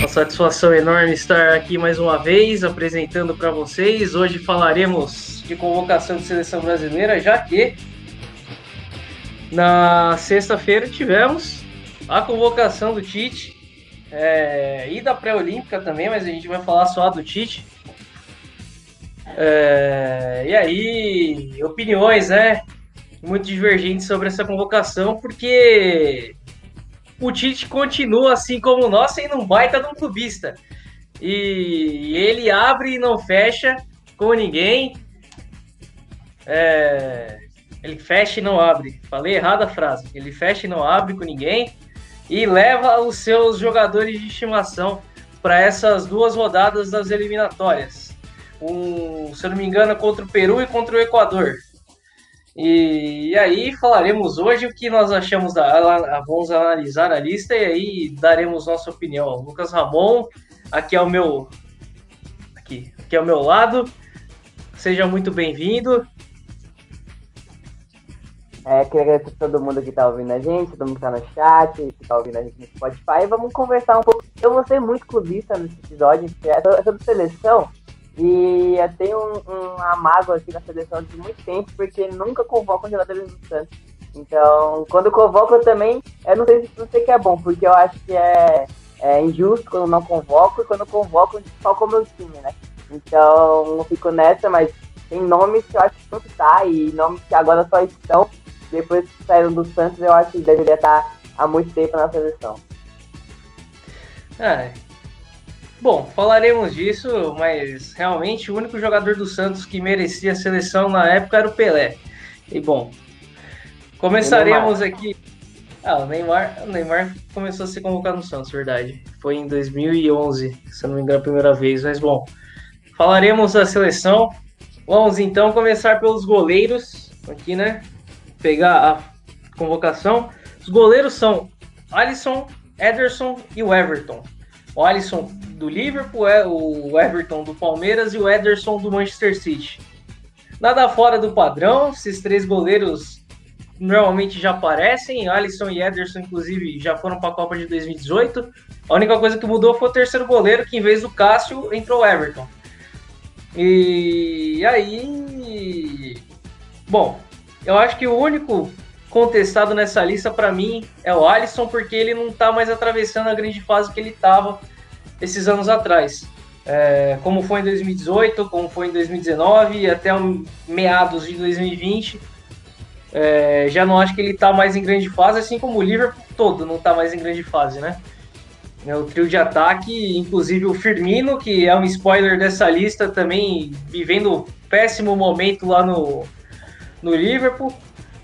Uma satisfação enorme estar aqui mais uma vez apresentando para vocês. Hoje falaremos de convocação de seleção brasileira, já que na sexta-feira tivemos a convocação do Tite é, e da pré-olímpica também, mas a gente vai falar só do Tite. É, e aí, opiniões, né? Muito divergentes sobre essa convocação, porque o Tite continua, assim como nós, sendo um baita de um clubista. E ele abre e não fecha com ninguém. É... Ele fecha e não abre. Falei errada a frase. Ele fecha e não abre com ninguém. E leva os seus jogadores de estimação para essas duas rodadas das eliminatórias. Um, se eu não me engano, contra o Peru e contra o Equador. E, e, aí falaremos hoje o que nós achamos da. Vamos analisar a lista e aí daremos nossa opinião. Lucas Ramon, aqui é o meu. Aqui, aqui é o meu lado. Seja muito bem-vindo. É, queria agradecer todo mundo que está ouvindo a gente, todo mundo que tá no chat, que está ouvindo a gente no Spotify. Vamos conversar um pouco. Eu vou ser muito clubista nesse episódio, é sobre seleção. E eu tenho um, uma mágoa aqui na seleção de muito tempo, porque nunca convocam jogadores do Santos. Então, quando convoco eu também, eu não sei se sei que é bom, porque eu acho que é, é injusto quando não convoco, e quando convoco só com o meu time, né? Então, eu fico nessa, mas tem nomes que eu acho que não está, e nomes que agora só estão, depois que saíram do Santos, eu acho que deveria estar há muito tempo na seleção. É, Bom, falaremos disso, mas realmente o único jogador do Santos que merecia a seleção na época era o Pelé. E bom, começaremos aqui. Ah, o Neymar, o Neymar começou a ser convocado no Santos, verdade. Foi em 2011, se não me engano, a primeira vez. Mas bom, falaremos da seleção. Vamos então começar pelos goleiros aqui, né? Pegar a convocação. Os goleiros são Alisson, Ederson e o Everton. O Alisson do Liverpool, é o Everton do Palmeiras e o Ederson do Manchester City. Nada fora do padrão, esses três goleiros normalmente já aparecem. Alisson e Ederson, inclusive, já foram para a Copa de 2018. A única coisa que mudou foi o terceiro goleiro, que em vez do Cássio entrou o Everton. E aí. Bom, eu acho que o único contestado nessa lista para mim é o Alisson, porque ele não está mais atravessando a grande fase que ele estava esses anos atrás. É, como foi em 2018, como foi em 2019 e até meados de 2020. É, já não acho que ele está mais em grande fase, assim como o Liverpool todo não está mais em grande fase, né? É o trio de ataque, inclusive o Firmino, que é um spoiler dessa lista, também vivendo um péssimo momento lá no, no Liverpool.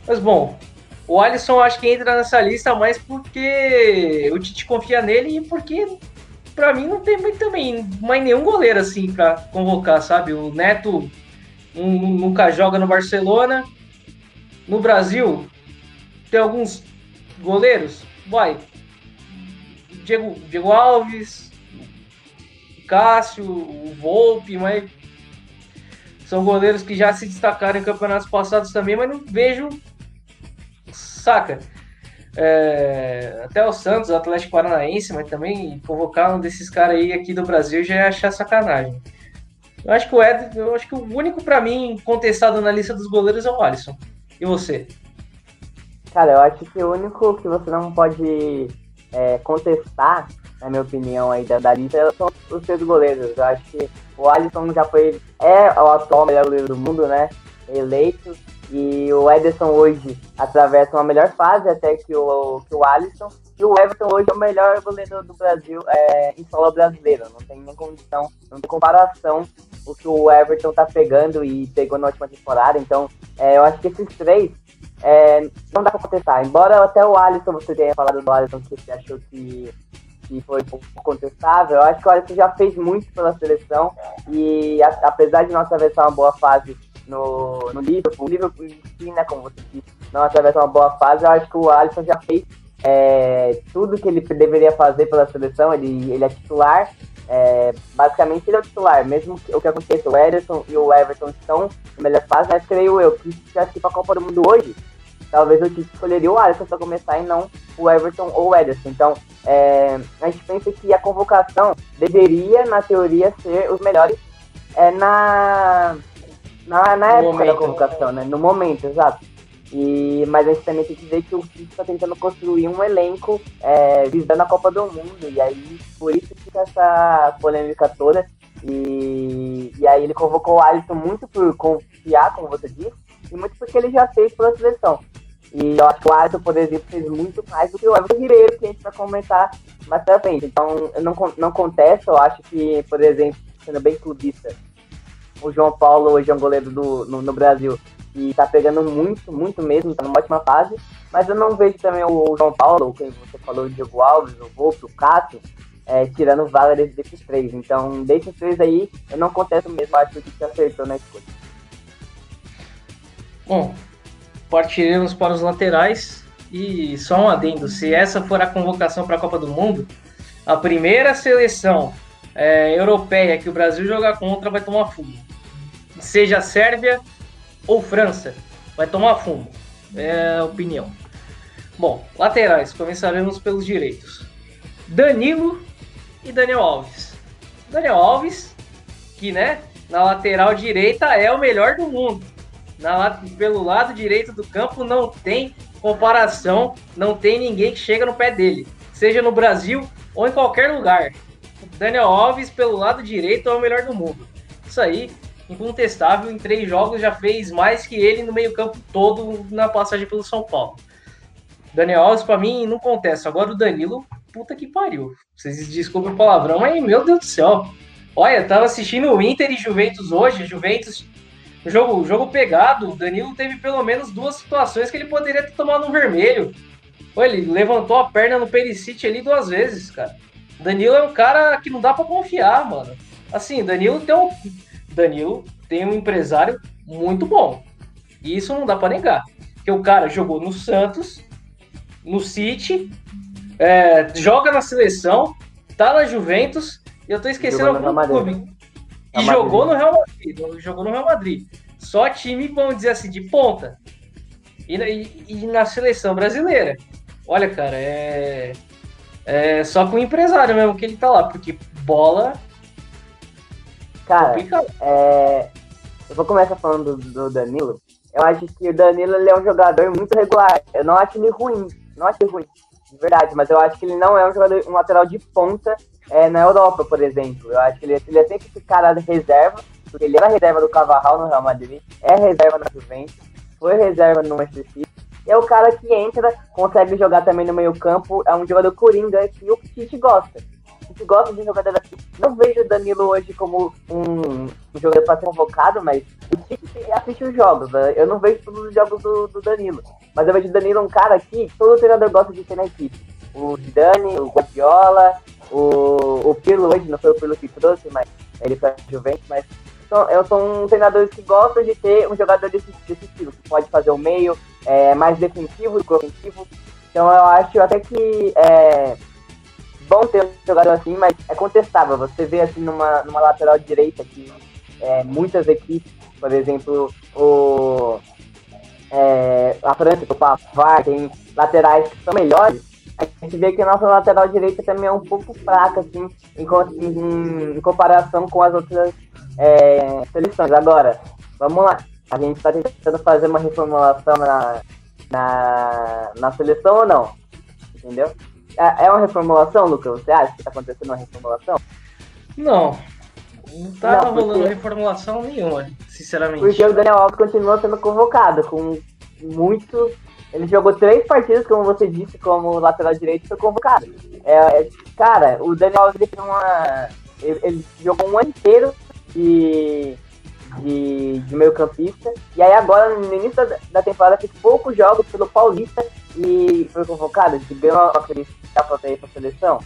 Mas bom, o Alisson acho que entra nessa lista mais porque o Tite confia nele e porque para mim não tem também mais nenhum goleiro assim para convocar, sabe? O Neto nunca joga no Barcelona. No Brasil tem alguns goleiros, vai. Diego, Diego Alves, Cássio, o Volpe, mas são goleiros que já se destacaram em campeonatos passados também, mas não vejo saca? É, até o Santos, o Atlético Paranaense, mas também convocar um desses caras aí aqui do Brasil já é achar sacanagem. Eu acho que o Ed, eu acho que o único para mim contestado na lista dos goleiros é o Alisson. E você? Cara, eu acho que o único que você não pode é, contestar, na minha opinião, aí da, da lista, são os seus goleiros. Eu acho que o Alisson já foi, é o atual melhor goleiro do mundo, né? Eleito. E o Ederson hoje atravessa uma melhor fase até que o, que o Alisson. E o Everton hoje é o melhor goleiro do Brasil é, em solo brasileiro. Não tem nem condição, não tem comparação o que o Everton tá pegando e pegou na última temporada. Então, é, eu acho que esses três é, não dá pra contestar. Embora até o Alisson, você tenha falado do Alisson que você achou que, que foi contestável, eu acho que o Alisson já fez muito pela seleção. E a, apesar de não atravessar uma boa fase no, no Liverpool. O Liverpool em si, né, como você disse, não atravessa uma boa fase. Eu acho que o Alisson já fez é, tudo que ele deveria fazer pela seleção. Ele, ele é titular. É, basicamente ele é o titular, mesmo que, o que aconteça, o Ederson e o Everton estão na melhor fase, mas creio eu que se assistir para a Copa do Mundo hoje, talvez Tite escolheria o Alisson para começar e não o Everton ou o Ederson. Então, é, a gente pensa que a convocação deveria, na teoria, ser os melhores é, na, na, na época momento. da convocação, né? No momento, exato. E, mas a gente também tem que ver que o Tite está tentando construir um elenco é, visando a Copa do Mundo. E aí, por isso fica essa polêmica toda. E, e aí ele convocou o Alisson muito por confiar, como você disse, e muito porque ele já fez pela seleção. E eu acho que o Alisson, por exemplo, fez muito mais do que o Everton Ribeiro, que a gente vai comentar mais pra frente. Então, eu não, não contesto, eu acho que, por exemplo, sendo bem clubista, o João Paulo hoje é um goleiro do, no, no Brasil e tá pegando muito, muito mesmo, tá numa ótima fase. Mas eu não vejo também o, o João Paulo, quem você falou, o Diego Alves, o Volpe, o Cássio, é, tirando vaga desses três. Então, desses três aí, eu não contesto mesmo, acho que acertou na escolha. Bom, partiremos para os laterais. E só um adendo: se essa for a convocação para a Copa do Mundo, a primeira seleção é, europeia que o Brasil jogar contra vai tomar fumo. Seja Sérvia ou França, vai tomar fumo. É a opinião. Bom, laterais, começaremos pelos direitos. Danilo e Daniel Alves. Daniel Alves, que né, na lateral direita é o melhor do mundo na, pelo lado direito do campo não tem comparação, não tem ninguém que chega no pé dele, seja no Brasil ou em qualquer lugar. Daniel Alves, pelo lado direito, é o melhor do mundo. Isso aí, incontestável, em três jogos já fez mais que ele no meio-campo todo na passagem pelo São Paulo. Daniel Alves, para mim, não contesta. Agora o Danilo, puta que pariu. Vocês desculpem o palavrão, mas meu Deus do céu. Olha, tava assistindo o Inter e Juventus hoje. Juventus jogo, jogo pegado, o Danilo teve pelo menos duas situações que ele poderia ter tomado um vermelho. ele levantou a perna no Perisic ali duas vezes, cara. Danilo é um cara que não dá para confiar, mano. Assim, Danilo tem um Danilo tem um empresário muito bom. E isso não dá para negar. Que o cara jogou no Santos, no City, é, joga na seleção, tá na Juventus, e eu tô esquecendo algum clube. E jogou no Real Madrid. Jogou no Real Madrid. Só time, vamos dizer assim, de ponta. E, e, e na seleção brasileira. Olha, cara, é. É só com o empresário mesmo que ele tá lá, porque bola. Cara, é... eu vou começar falando do, do, Danilo. Eu acho que o Danilo ele é um jogador muito regular. Eu não acho ele ruim. Não acho ele ruim, de verdade, mas eu acho que ele não é um jogador, um lateral de ponta é, na Europa, por exemplo. Eu acho que ele, ele é sempre esse cara de reserva, porque ele era reserva do Cavarral no Real Madrid, é reserva na Juventus, foi reserva no Manchester City. É o cara que entra, consegue jogar também no meio campo, é um jogador coringa que o Tite gosta. Tite gosta de jogador assim. Não vejo o Danilo hoje como um, jogador para ser convocado, mas o Tite assiste os jogos. Né? Eu não vejo todos os jogos do, do Danilo. Mas eu vejo o Danilo um cara que todo treinador gosta de ter na equipe. O Dani, o Guardiola, o, o Pirlo hoje, não foi o Pirlo que trouxe, mas ele foi Juventus, mas eu sou um treinador que gosta de ter um jogador desse, desse estilo, que pode fazer o meio é, mais defensivo que ofensivo. Então eu acho até que é bom ter um jogador assim, mas é contestável. Você vê assim numa, numa lateral direita que é, muitas equipes, por exemplo, o, é, a França, o Pavard, tem laterais que são melhores, a gente vê que a nossa lateral direita também é um pouco fraca, assim, em, em, em comparação com as outras é, seleções. Agora, vamos lá. A gente está tentando fazer uma reformulação na, na, na seleção ou não? Entendeu? É, é uma reformulação, Lucas? Você acha que está acontecendo uma reformulação? Não. Não tá não, rolando porque... reformulação nenhuma, sinceramente. Porque o Daniel Alves continua sendo convocado com muito ele jogou três partidas, como você disse, como lateral direito e foi convocado. É, é, cara, o Daniel Alves ele, uma, ele, ele, jogou um ano inteiro de, de, de meio campista. E aí agora, no início da, da temporada, fez poucos jogos pelo Paulista e foi convocado. Ele ganhou uma felicitação para a seleção.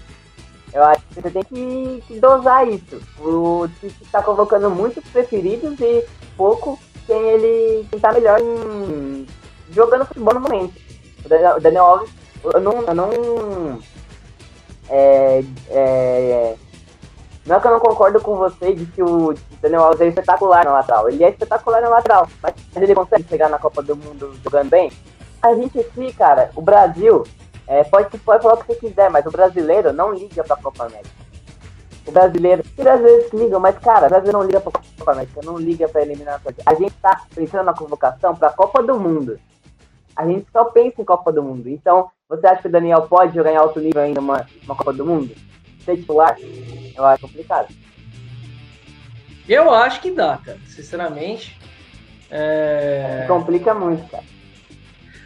Eu acho que você tem que, que dosar isso. O Tite está convocando muitos preferidos e pouco quem ele quem tá melhor em jogando futebol no momento. O Daniel Alves, eu não. Eu não é, é, não é que eu não concordo com você de que o Daniel Alves é espetacular na lateral. Ele é espetacular na lateral, mas ele consegue chegar na Copa do Mundo jogando bem? A gente aqui, cara, o Brasil, é, pode, pode falar o que você quiser, mas o brasileiro não liga pra Copa América. O brasileiro, os brasileiros ligam, mas cara, o brasileiro não liga pra Copa América, não liga pra eliminatória. A gente tá pensando na convocação pra Copa do Mundo. A gente só pensa em Copa do Mundo. Então, você acha que o Daniel pode jogar em alto nível ainda uma, uma Copa do Mundo? Ser titular? Eu acho complicado. Eu acho que dá, cara, sinceramente. É... Complica muito, cara.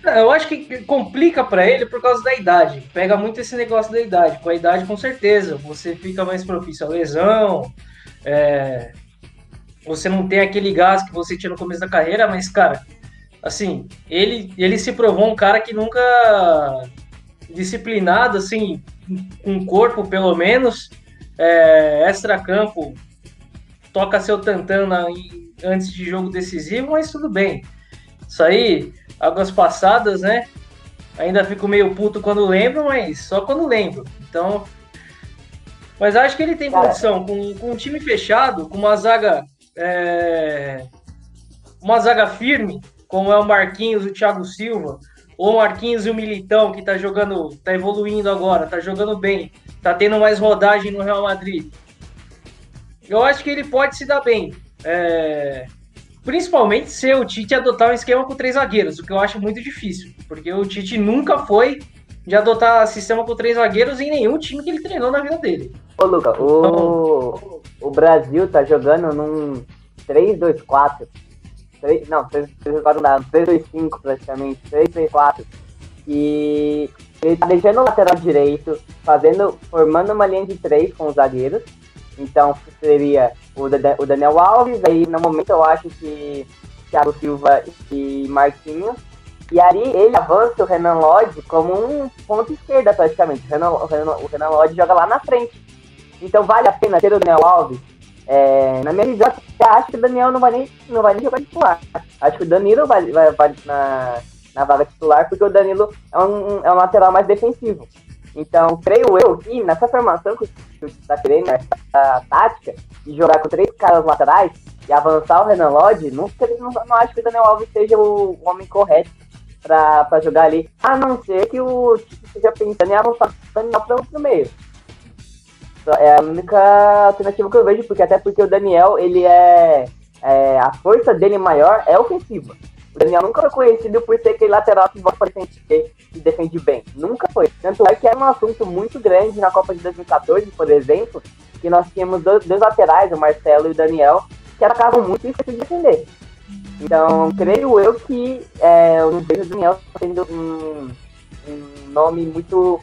Eu acho que complica para ele por causa da idade. Pega muito esse negócio da idade. Com a idade, com certeza, você fica mais propício a lesão. É... Você não tem aquele gás que você tinha no começo da carreira, mas, cara, assim, ele, ele se provou um cara que nunca disciplinado, assim, com corpo pelo menos, é, extra-campo, toca seu tantana antes de jogo decisivo, mas tudo bem. Isso aí, águas passadas, né? Ainda fico meio puto quando lembro, mas só quando lembro. Então. Mas acho que ele tem condição, com, com um time fechado, com uma zaga. É, uma zaga firme, como é o Marquinhos, o Thiago Silva, ou o Marquinhos e o Militão, que tá jogando, tá evoluindo agora, tá jogando bem, tá tendo mais rodagem no Real Madrid. Eu acho que ele pode se dar bem. É, principalmente se o Tite adotar um esquema com três zagueiros, o que eu acho muito difícil, porque o Tite nunca foi de adotar sistema com três zagueiros em nenhum time que ele treinou na vida dele. Ô, Luca, o, então, o Brasil tá jogando num 3-2-4. Não, 3-2-4 não, 3-2-5 praticamente, 3-3-4. E ele tá deixando o lateral direito, fazendo, formando uma linha de três com os zagueiros então seria o, o Daniel Alves, aí no momento eu acho que Thiago Silva e Marquinhos. E aí ele avança o Renan Lodge como um ponto esquerda praticamente. O Renan, o Renan, o Renan Lodge joga lá na frente. Então vale a pena ter o Daniel Alves. É, na minha visão, acho que o Daniel não vai nem, não vai nem jogar titular. Acho que o Danilo vai, vai, vai na, na vaga titular, porque o Danilo é um, é um lateral mais defensivo. Então, creio eu que nessa formação que o está querendo, nessa tática, de jogar com três caras laterais e avançar o Renan Lodge, não, não, não acho que o Daniel Alves seja o homem correto para jogar ali, a não ser que o Tite esteja pensando em avançar o Daniel para o meio. É a única alternativa que eu vejo, porque até porque o Daniel, ele é, é a força dele maior é ofensiva. O Daniel nunca foi conhecido por ser aquele lateral que volta para que defende bem. Nunca foi. Tanto é que era um assunto muito grande na Copa de 2014, por exemplo, que nós tínhamos dois, dois laterais, o Marcelo e o Daniel, que atacavam muito e de defender. Então, creio eu que é, eu não vejo o Daniel sendo um, um nome muito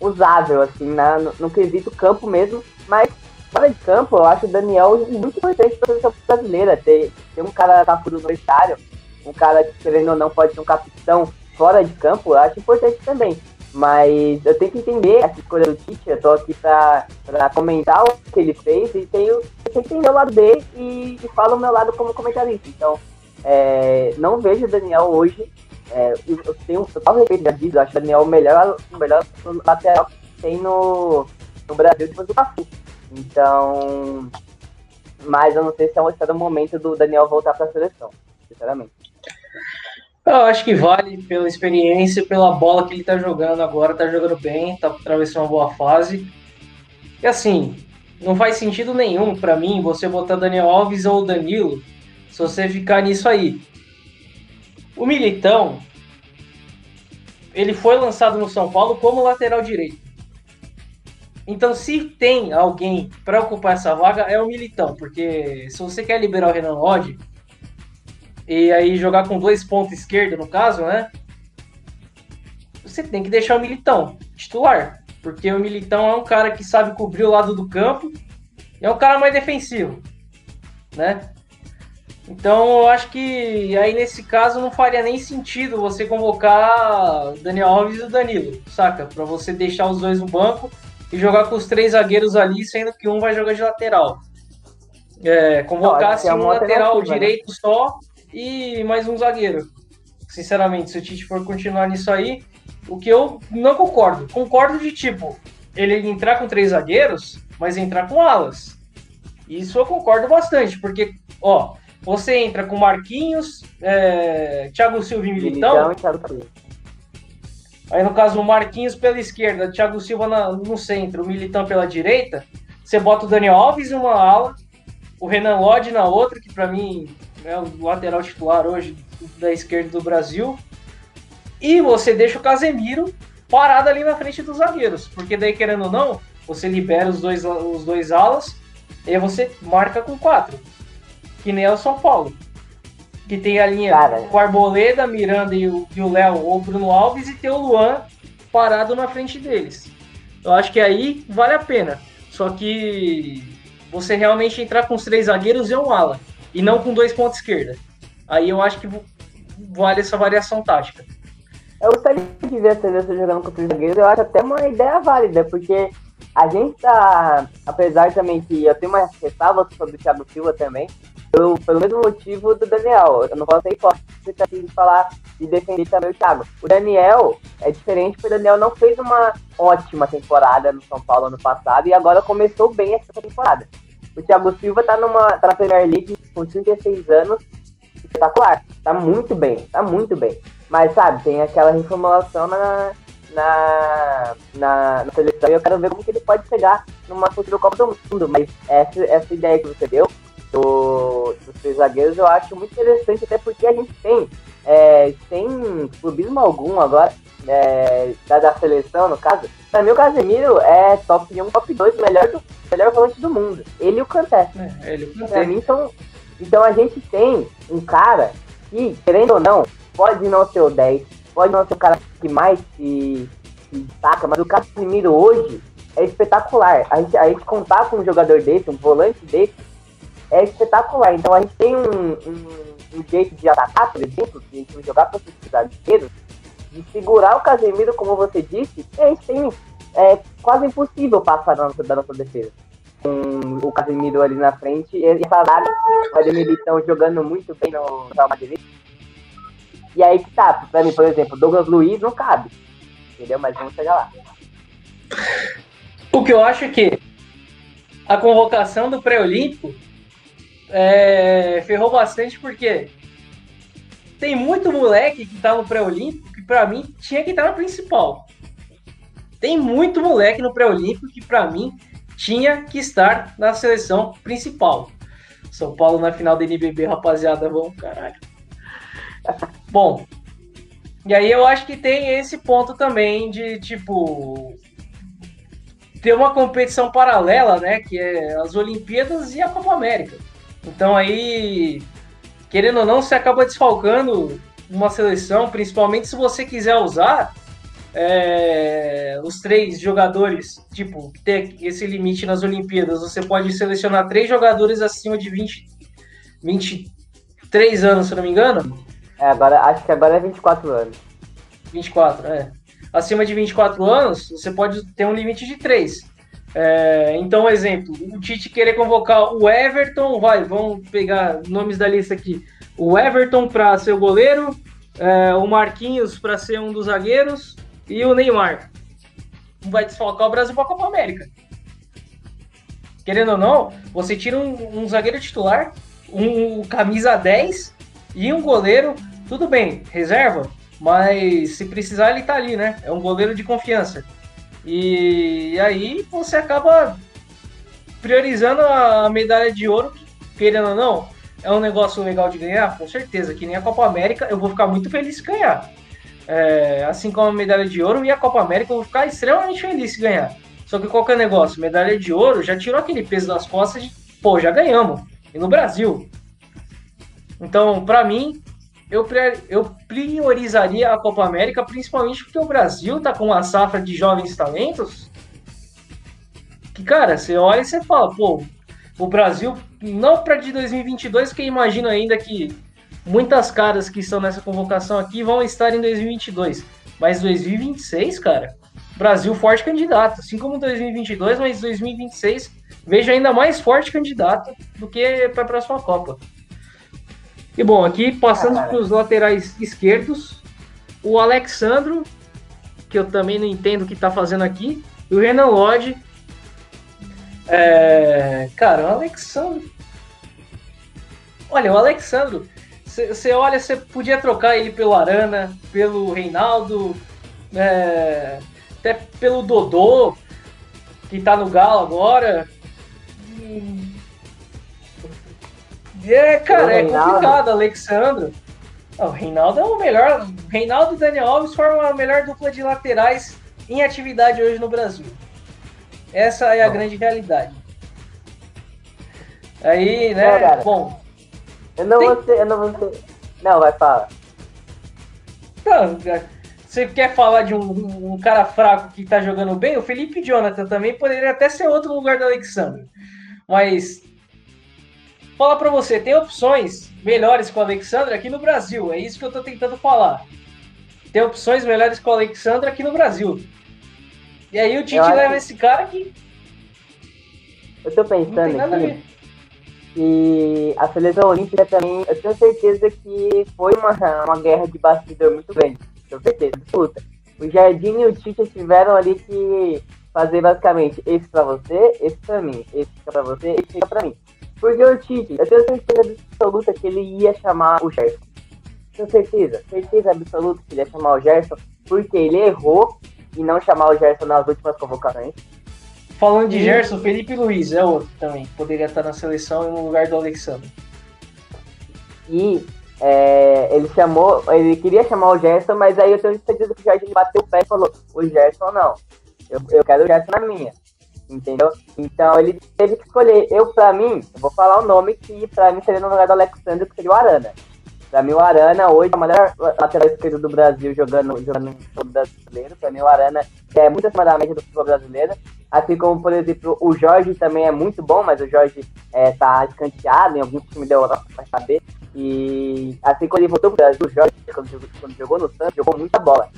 usável, assim, na, no, no quesito campo mesmo, mas fora de campo, eu acho o Daniel muito importante para a seleção brasileira, ter, ter um cara tapudo no estádio, um cara que, querendo ou não, pode ser um capitão fora de campo, eu acho importante também. Mas eu tenho que entender essa escolha do Tite, eu tô aqui pra, pra comentar o que ele fez e tenho, tenho que entender o lado dele e, e falo o meu lado como comentarista. Então, é, não vejo o Daniel hoje, é, eu tenho total respeito da vida, eu acho o Daniel o melhor, o melhor lateral que tem no, no Brasil depois do Cafu. Então, mas eu não sei se é um, momento do Daniel voltar para a seleção, sinceramente. Eu acho que vale pela experiência, pela bola que ele tá jogando agora, tá jogando bem, tá atravessando uma boa fase. E assim, não faz sentido nenhum para mim você botar Daniel Alves ou Danilo se você ficar nisso aí. O Militão, ele foi lançado no São Paulo como lateral direito. Então, se tem alguém para ocupar essa vaga, é o Militão, porque se você quer liberar o Renan Lodge, e aí jogar com dois pontos esquerda, no caso, né? Você tem que deixar o Militão titular, porque o Militão é um cara que sabe cobrir o lado do campo e é um cara mais defensivo, né? Então eu acho que aí nesse caso não faria nem sentido você convocar Daniel Alves e o Danilo, saca? Para você deixar os dois no banco e jogar com os três zagueiros ali, sendo que um vai jogar de lateral. É, convocar assim, um lateral né? direito né? só e mais um zagueiro. Sinceramente, se o Tite for continuar nisso aí, o que eu não concordo. Concordo de tipo, ele entrar com três zagueiros, mas entrar com alas. Isso eu concordo bastante, porque, ó, você entra com Marquinhos, é, Thiago Silva e Militão. Militão. Aí, no caso, o Marquinhos pela esquerda, Thiago Silva na, no centro, o Militão pela direita. Você bota o Daniel Alves em uma ala, o Renan Lodge na outra, que para mim é o lateral titular hoje da esquerda do Brasil. E você deixa o Casemiro parado ali na frente dos zagueiros. Porque daí, querendo ou não, você libera os dois, os dois alas e você marca com quatro. Que nem é o São Paulo. Que tem a linha Cara. com Arboleda, Miranda e o Léo ou Bruno Alves e tem o Luan parado na frente deles. Eu acho que aí vale a pena. Só que você realmente entrar com os três zagueiros e um ala. E não com dois pontos esquerda. Aí eu acho que vale essa variação tática. Eu gostaria de ver a seleção jogando com três zagueiros, eu acho até uma ideia válida, porque a gente tá, apesar também que eu tenho uma ressalva sobre o Thiago Silva também, pelo, pelo mesmo motivo do Daniel. Eu não posso ser hipócrita de falar e defender também o Thiago. O Daniel é diferente porque o Daniel não fez uma ótima temporada no São Paulo ano passado e agora começou bem essa temporada. O Thiago Silva tá, numa, tá na Premier League com 36 anos, espetacular. Tá muito bem, tá muito bem. Mas, sabe, tem aquela reformulação na, na, na, na seleção e eu quero ver como que ele pode chegar numa futura Copa do Mundo. Mas essa, essa ideia que você deu do, dos três zagueiros eu acho muito interessante, até porque a gente tem, é, sem clubismo algum agora, é, da, da, seleção, no caso, pra mim o Casemiro é top 1, top 2, melhor, do, melhor volante do mundo. Ele e o Kanté. É, ele o Kanté. Pra mim são. Então a gente tem um cara que, querendo ou não, pode não ser o 10, pode não ser o cara que mais se, se destaca, mas o Casemiro hoje é espetacular. A gente, a gente contar com um jogador desse, um volante desse, é espetacular. Então a gente tem um, um, um jeito de atacar, por exemplo, de jogar para os zagueiros, de segurar o Casemiro, como você disse, a gente tem é quase impossível passar da nossa, da nossa defesa. Com o Casemiro ali na frente e essa zaga, o Ademir estão jogando muito bem no Real Madrid. E aí que tá, pra mim, por exemplo, Douglas Luiz não cabe. Entendeu? Mas vamos chegar lá. O que eu acho é que a convocação do pré-olímpico é, ferrou bastante porque tem muito moleque que tá no pré-olímpico que para mim tinha que estar tá no principal. Tem muito moleque no pré-olímpico que para mim tinha que estar na seleção principal. São Paulo na final da NBB, rapaziada, vamos caralho. Bom, e aí eu acho que tem esse ponto também de tipo ter uma competição paralela, né, que é as Olimpíadas e a Copa América. Então aí, querendo ou não, você acaba desfalcando uma seleção, principalmente se você quiser usar é, os três jogadores, tipo, ter esse limite nas Olimpíadas, você pode selecionar três jogadores acima de 20, 23 anos, se não me engano. É, agora, acho que agora é 24 anos. 24, é. Acima de 24 anos, você pode ter um limite de três. É, então, exemplo, o Tite querer convocar o Everton, vai, vamos pegar nomes da lista aqui. O Everton para ser o goleiro, é, o Marquinhos para ser um dos zagueiros e o Neymar. Vai desfocar o Brasil para a Copa América. Querendo ou não, você tira um, um zagueiro titular, um, um camisa 10 e um goleiro, tudo bem, reserva, mas se precisar ele tá ali, né? É um goleiro de confiança. E aí você acaba priorizando a medalha de ouro, querendo ou não, é um negócio legal de ganhar, com certeza, que nem a Copa América, eu vou ficar muito feliz se ganhar. É, assim como a medalha de ouro e a Copa América, eu vou ficar extremamente feliz se ganhar. Só que qualquer negócio, medalha de ouro já tirou aquele peso das costas de, pô, já ganhamos. E no Brasil. Então, para mim, eu, eu priorizaria a Copa América, principalmente porque o Brasil tá com uma safra de jovens talentos. Que, cara, você olha e você fala, pô, o Brasil, não para de 2022, porque imagino ainda que muitas caras que estão nessa convocação aqui vão estar em 2022. Mas 2026, cara, Brasil forte candidato. Assim como 2022, mas 2026 vejo ainda mais forte candidato do que para a próxima Copa. E bom, aqui passando para os laterais esquerdos, o Alexandro, que eu também não entendo o que está fazendo aqui, e o Renan Lodge. É... Cara, o Alexandro. Olha, o Alexandro, você olha, você podia trocar ele pelo Arana, pelo Reinaldo, é, até pelo Dodô, que tá no Galo agora. É, cara, é complicado, Alexandro. o Reinaldo é o melhor. Reinaldo e Daniel Alves formam a melhor dupla de laterais em atividade hoje no Brasil. Essa é a grande realidade. Aí, né? É, bom. Eu não tem... vou ser, eu não vou ser. Não, vai falar. Não, você quer falar de um, um, cara fraco que tá jogando bem? O Felipe Jonathan também poderia até ser outro lugar do Alexandre. Mas fala para você, tem opções melhores com o Alexandre aqui no Brasil. É isso que eu tô tentando falar. Tem opções melhores com o Alexandre aqui no Brasil. E aí o Tite leva esse cara que. Eu tô pensando aqui. E a seleção olímpica também, eu tenho certeza que foi uma, uma guerra de bastidor muito grande. Tenho certeza, absoluta. O Jardim e o Tite tiveram ali que fazer basicamente esse pra você, esse pra mim, esse fica pra você, esse fica pra mim. Porque o Tite, eu tenho certeza absoluta que ele ia chamar o Gerson. Tenho certeza, certeza absoluta que ele ia chamar o Gerson, porque ele errou e não chamar o Gerson nas últimas convocações. Falando de Gerson, Felipe Luiz é outro também. Poderia estar na seleção no lugar do Alexandre. E é, ele chamou, ele queria chamar o Gerson, mas aí eu tenho certeza que o Jorge bateu o pé e falou: o Gerson não. Eu, eu quero o Gerson na minha. Entendeu? Então ele teve que escolher. Eu, pra mim, eu vou falar o nome que pra mim seria no lugar do Alexandre, que seria o Arana. Pra mim, o Arana hoje é o melhor lateral esquerdo do Brasil jogando, jogando no futebol brasileiro. Pra mim, o Arana é muito acima da média do futebol brasileiro. Assim como, por exemplo, o Jorge também é muito bom, mas o Jorge é, tá escanteado em alguns times da Europa pra saber. E assim, quando ele voltou pro Brasil, o Jorge, quando jogou, quando jogou no Santos, jogou muita bola.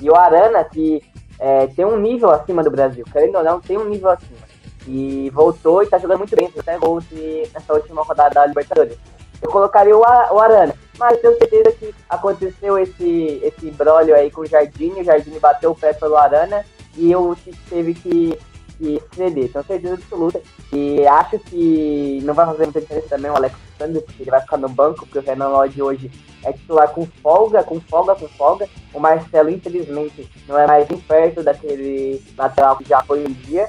E o Arana, que é, tem um nível acima do Brasil, querendo ou não, tem um nível acima. E voltou e tá jogando muito bem, até gols nessa última rodada da Libertadores eu colocaria o, Arana. Mas tenho certeza que aconteceu esse, esse brolho aí com o Jardim, o Jardim bateu o pé pelo Arana e eu teve que, que ceder, tenho certeza absoluta. E acho que não vai fazer muita diferença também o Alex Sandro, porque ele vai ficar no banco, porque o Renan Lodge hoje é titular com folga, com folga, com folga. O Marcelo, infelizmente, não é mais nem perto daquele lateral que já foi um dia.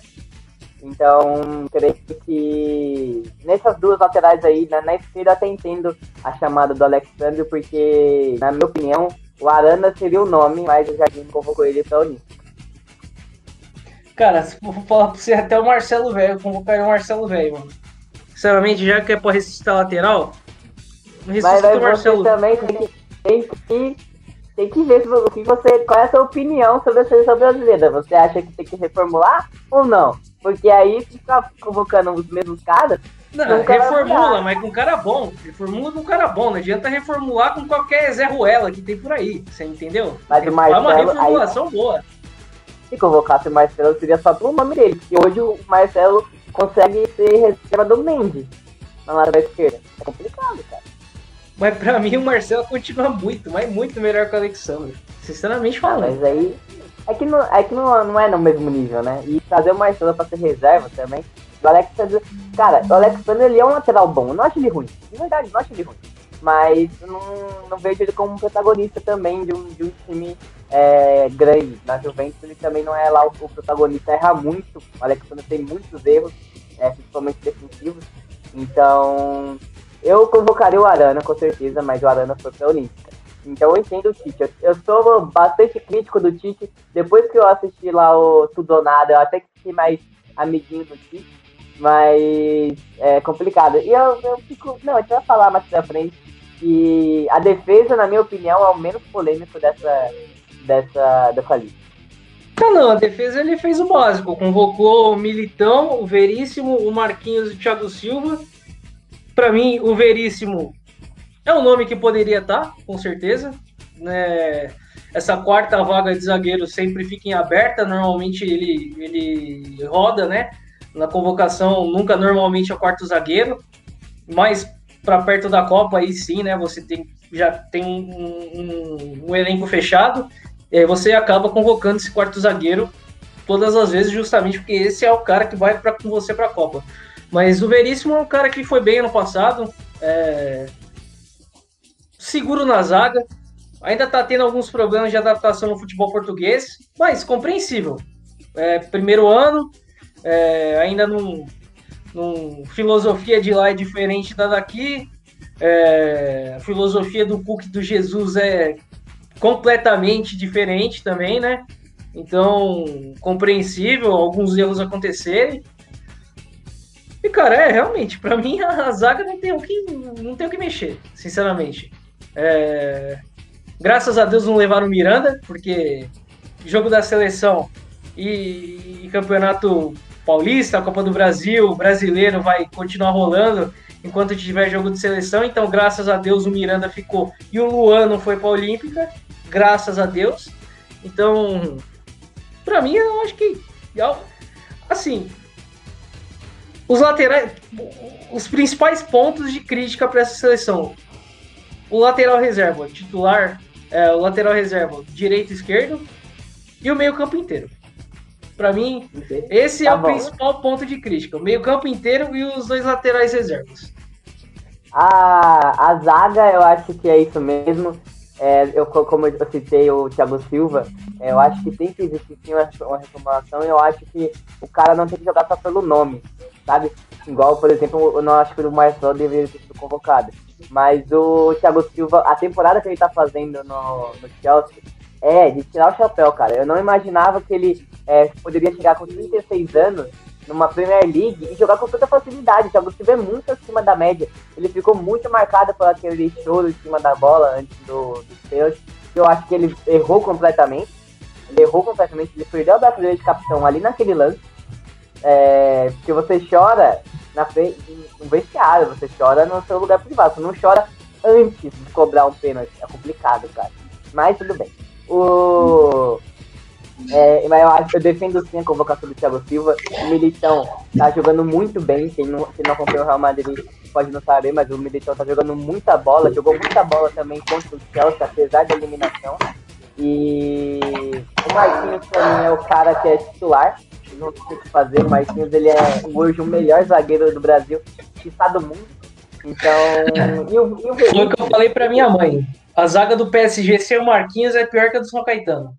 Então, creio que nessas duas laterais aí, na, na esquerda até entendo a chamada do Alexandre, porque, na minha opinião, o Arana seria o nome, mas o Jardim convocou ele para o Cara, se for falar pra você, até o Marcelo Velho, convocaria o Marcelo Velho, mano. Sinceramente, já que é pra ressuscitar lateral, ressuscita o Marcelo. também tem que, tem que, tem que ver o que você, qual é a sua opinião sobre a seleção brasileira. Você acha que tem que reformular ou não? Porque aí fica convocando os mesmos caras. Não, reformula, mas com cara bom. Reformula com cara bom. Não adianta reformular com qualquer Zé Ruela que tem por aí. Você entendeu? Mas o Marcelo, é uma reformulação aí, boa. Se convocasse o Marcelo, seria só pelo nome dele. Porque hoje o Marcelo consegue ser reserva do Mendes na lateral esquerda. É complicado, cara. Mas pra mim o Marcelo continua muito, mas muito melhor que o Alexandre. Sinceramente falando. mas aí é que, não, é que não, não é no mesmo nível, né? E trazer o Marcelo pra ser reserva também. O Alexandre. Cara, o Alexandre ele é um lateral bom. Eu não acho ele ruim. De verdade, não acho ele ruim. Mas não, não vejo ele como protagonista também de um, de um time é, grande. Na Juventus ele também não é lá o, o protagonista, erra muito. O Alexandre tem muitos erros, é, principalmente defensivos. Então, eu convocaria o Arana, com certeza, mas o Arana foi pra Olímpica. Então eu entendo o Tite. Eu, eu sou bastante crítico do Tite. Depois que eu assisti lá o Tudo ou Nada, eu até que fiquei mais amiguinho do Tite. Mas é complicado. E eu, eu fico. Não, a gente vai falar mais pra frente que a defesa, na minha opinião, é o menos polêmico dessa, dessa, dessa lista. Não, não, a defesa ele fez o básico. Convocou o Militão, o Veríssimo, o Marquinhos e o Thiago Silva. Para mim, o Veríssimo é um nome que poderia estar, tá, com certeza. Né? Essa quarta vaga de zagueiro sempre fica em aberta, normalmente ele, ele roda, né? Na convocação, nunca normalmente é o quarto zagueiro, mas para perto da Copa, aí sim, né? Você tem, já tem um, um, um elenco fechado, e aí você acaba convocando esse quarto zagueiro todas as vezes, justamente porque esse é o cara que vai pra, com você para a Copa. Mas o Veríssimo é um cara que foi bem ano passado, É, seguro na zaga. Ainda está tendo alguns problemas de adaptação no futebol português, mas compreensível. É, primeiro ano, é, ainda não, num, filosofia de lá é diferente da daqui. É, a filosofia do Cook do Jesus é completamente diferente também, né? Então, compreensível alguns erros acontecerem. E, cara, é realmente, para mim a zaga não tem o que, não tem o que mexer, sinceramente. É, graças a Deus não levaram Miranda, porque jogo da seleção e, e campeonato paulista, Copa do Brasil, brasileiro vai continuar rolando enquanto tiver jogo de seleção. Então, graças a Deus, o Miranda ficou e o Luan não foi para a Olímpica, graças a Deus. Então, para mim, eu acho que assim, os laterais, os principais pontos de crítica para essa seleção. O lateral reserva titular, é, o lateral reserva direito e esquerdo e o meio-campo inteiro. Para mim, esse tá é bom. o principal ponto de crítica. O meio-campo inteiro e os dois laterais reservas. A, a zaga, eu acho que é isso mesmo. É, eu, como eu citei o Thiago Silva, é, eu acho que tem que existir sim uma, uma reformulação. Eu acho que o cara não tem que jogar só pelo nome, sabe? Igual, por exemplo, eu não acho que o Marcelo deveria ter sido convocado. Mas o Thiago Silva, a temporada que ele tá fazendo no, no Chelsea é de tirar o chapéu, cara. Eu não imaginava que ele é, poderia chegar com 36 anos numa Premier League e jogar com tanta facilidade. O Thiago Silva é muito acima da média. Ele ficou muito marcado por aquele choro em cima da bola antes do, do pênalti. Eu acho que ele errou completamente. Ele errou completamente. Ele perdeu a brasileira de capitão ali naquele lance. É, porque você chora na frente, no vestiário, você chora no seu lugar privado. Você não chora antes de cobrar um pênalti. É complicado, cara. Mas tudo bem. O é, mas eu, acho, eu defendo sim a convocação do Thiago Silva. O Militão tá jogando muito bem. Quem não, quem não acompanha o Real Madrid pode não saber, mas o Militão tá jogando muita bola. Jogou muita bola também contra o Chelsea, apesar da eliminação. E o Marquinhos, pra mim, é o cara que é titular. Não sei o que fazer. O Marquinhos, ele é hoje o melhor zagueiro do Brasil, que está do mundo. Então, e o, e o Foi o que eu falei pra minha mãe. A zaga do PSG sem o Marquinhos é pior que a do São Caetano.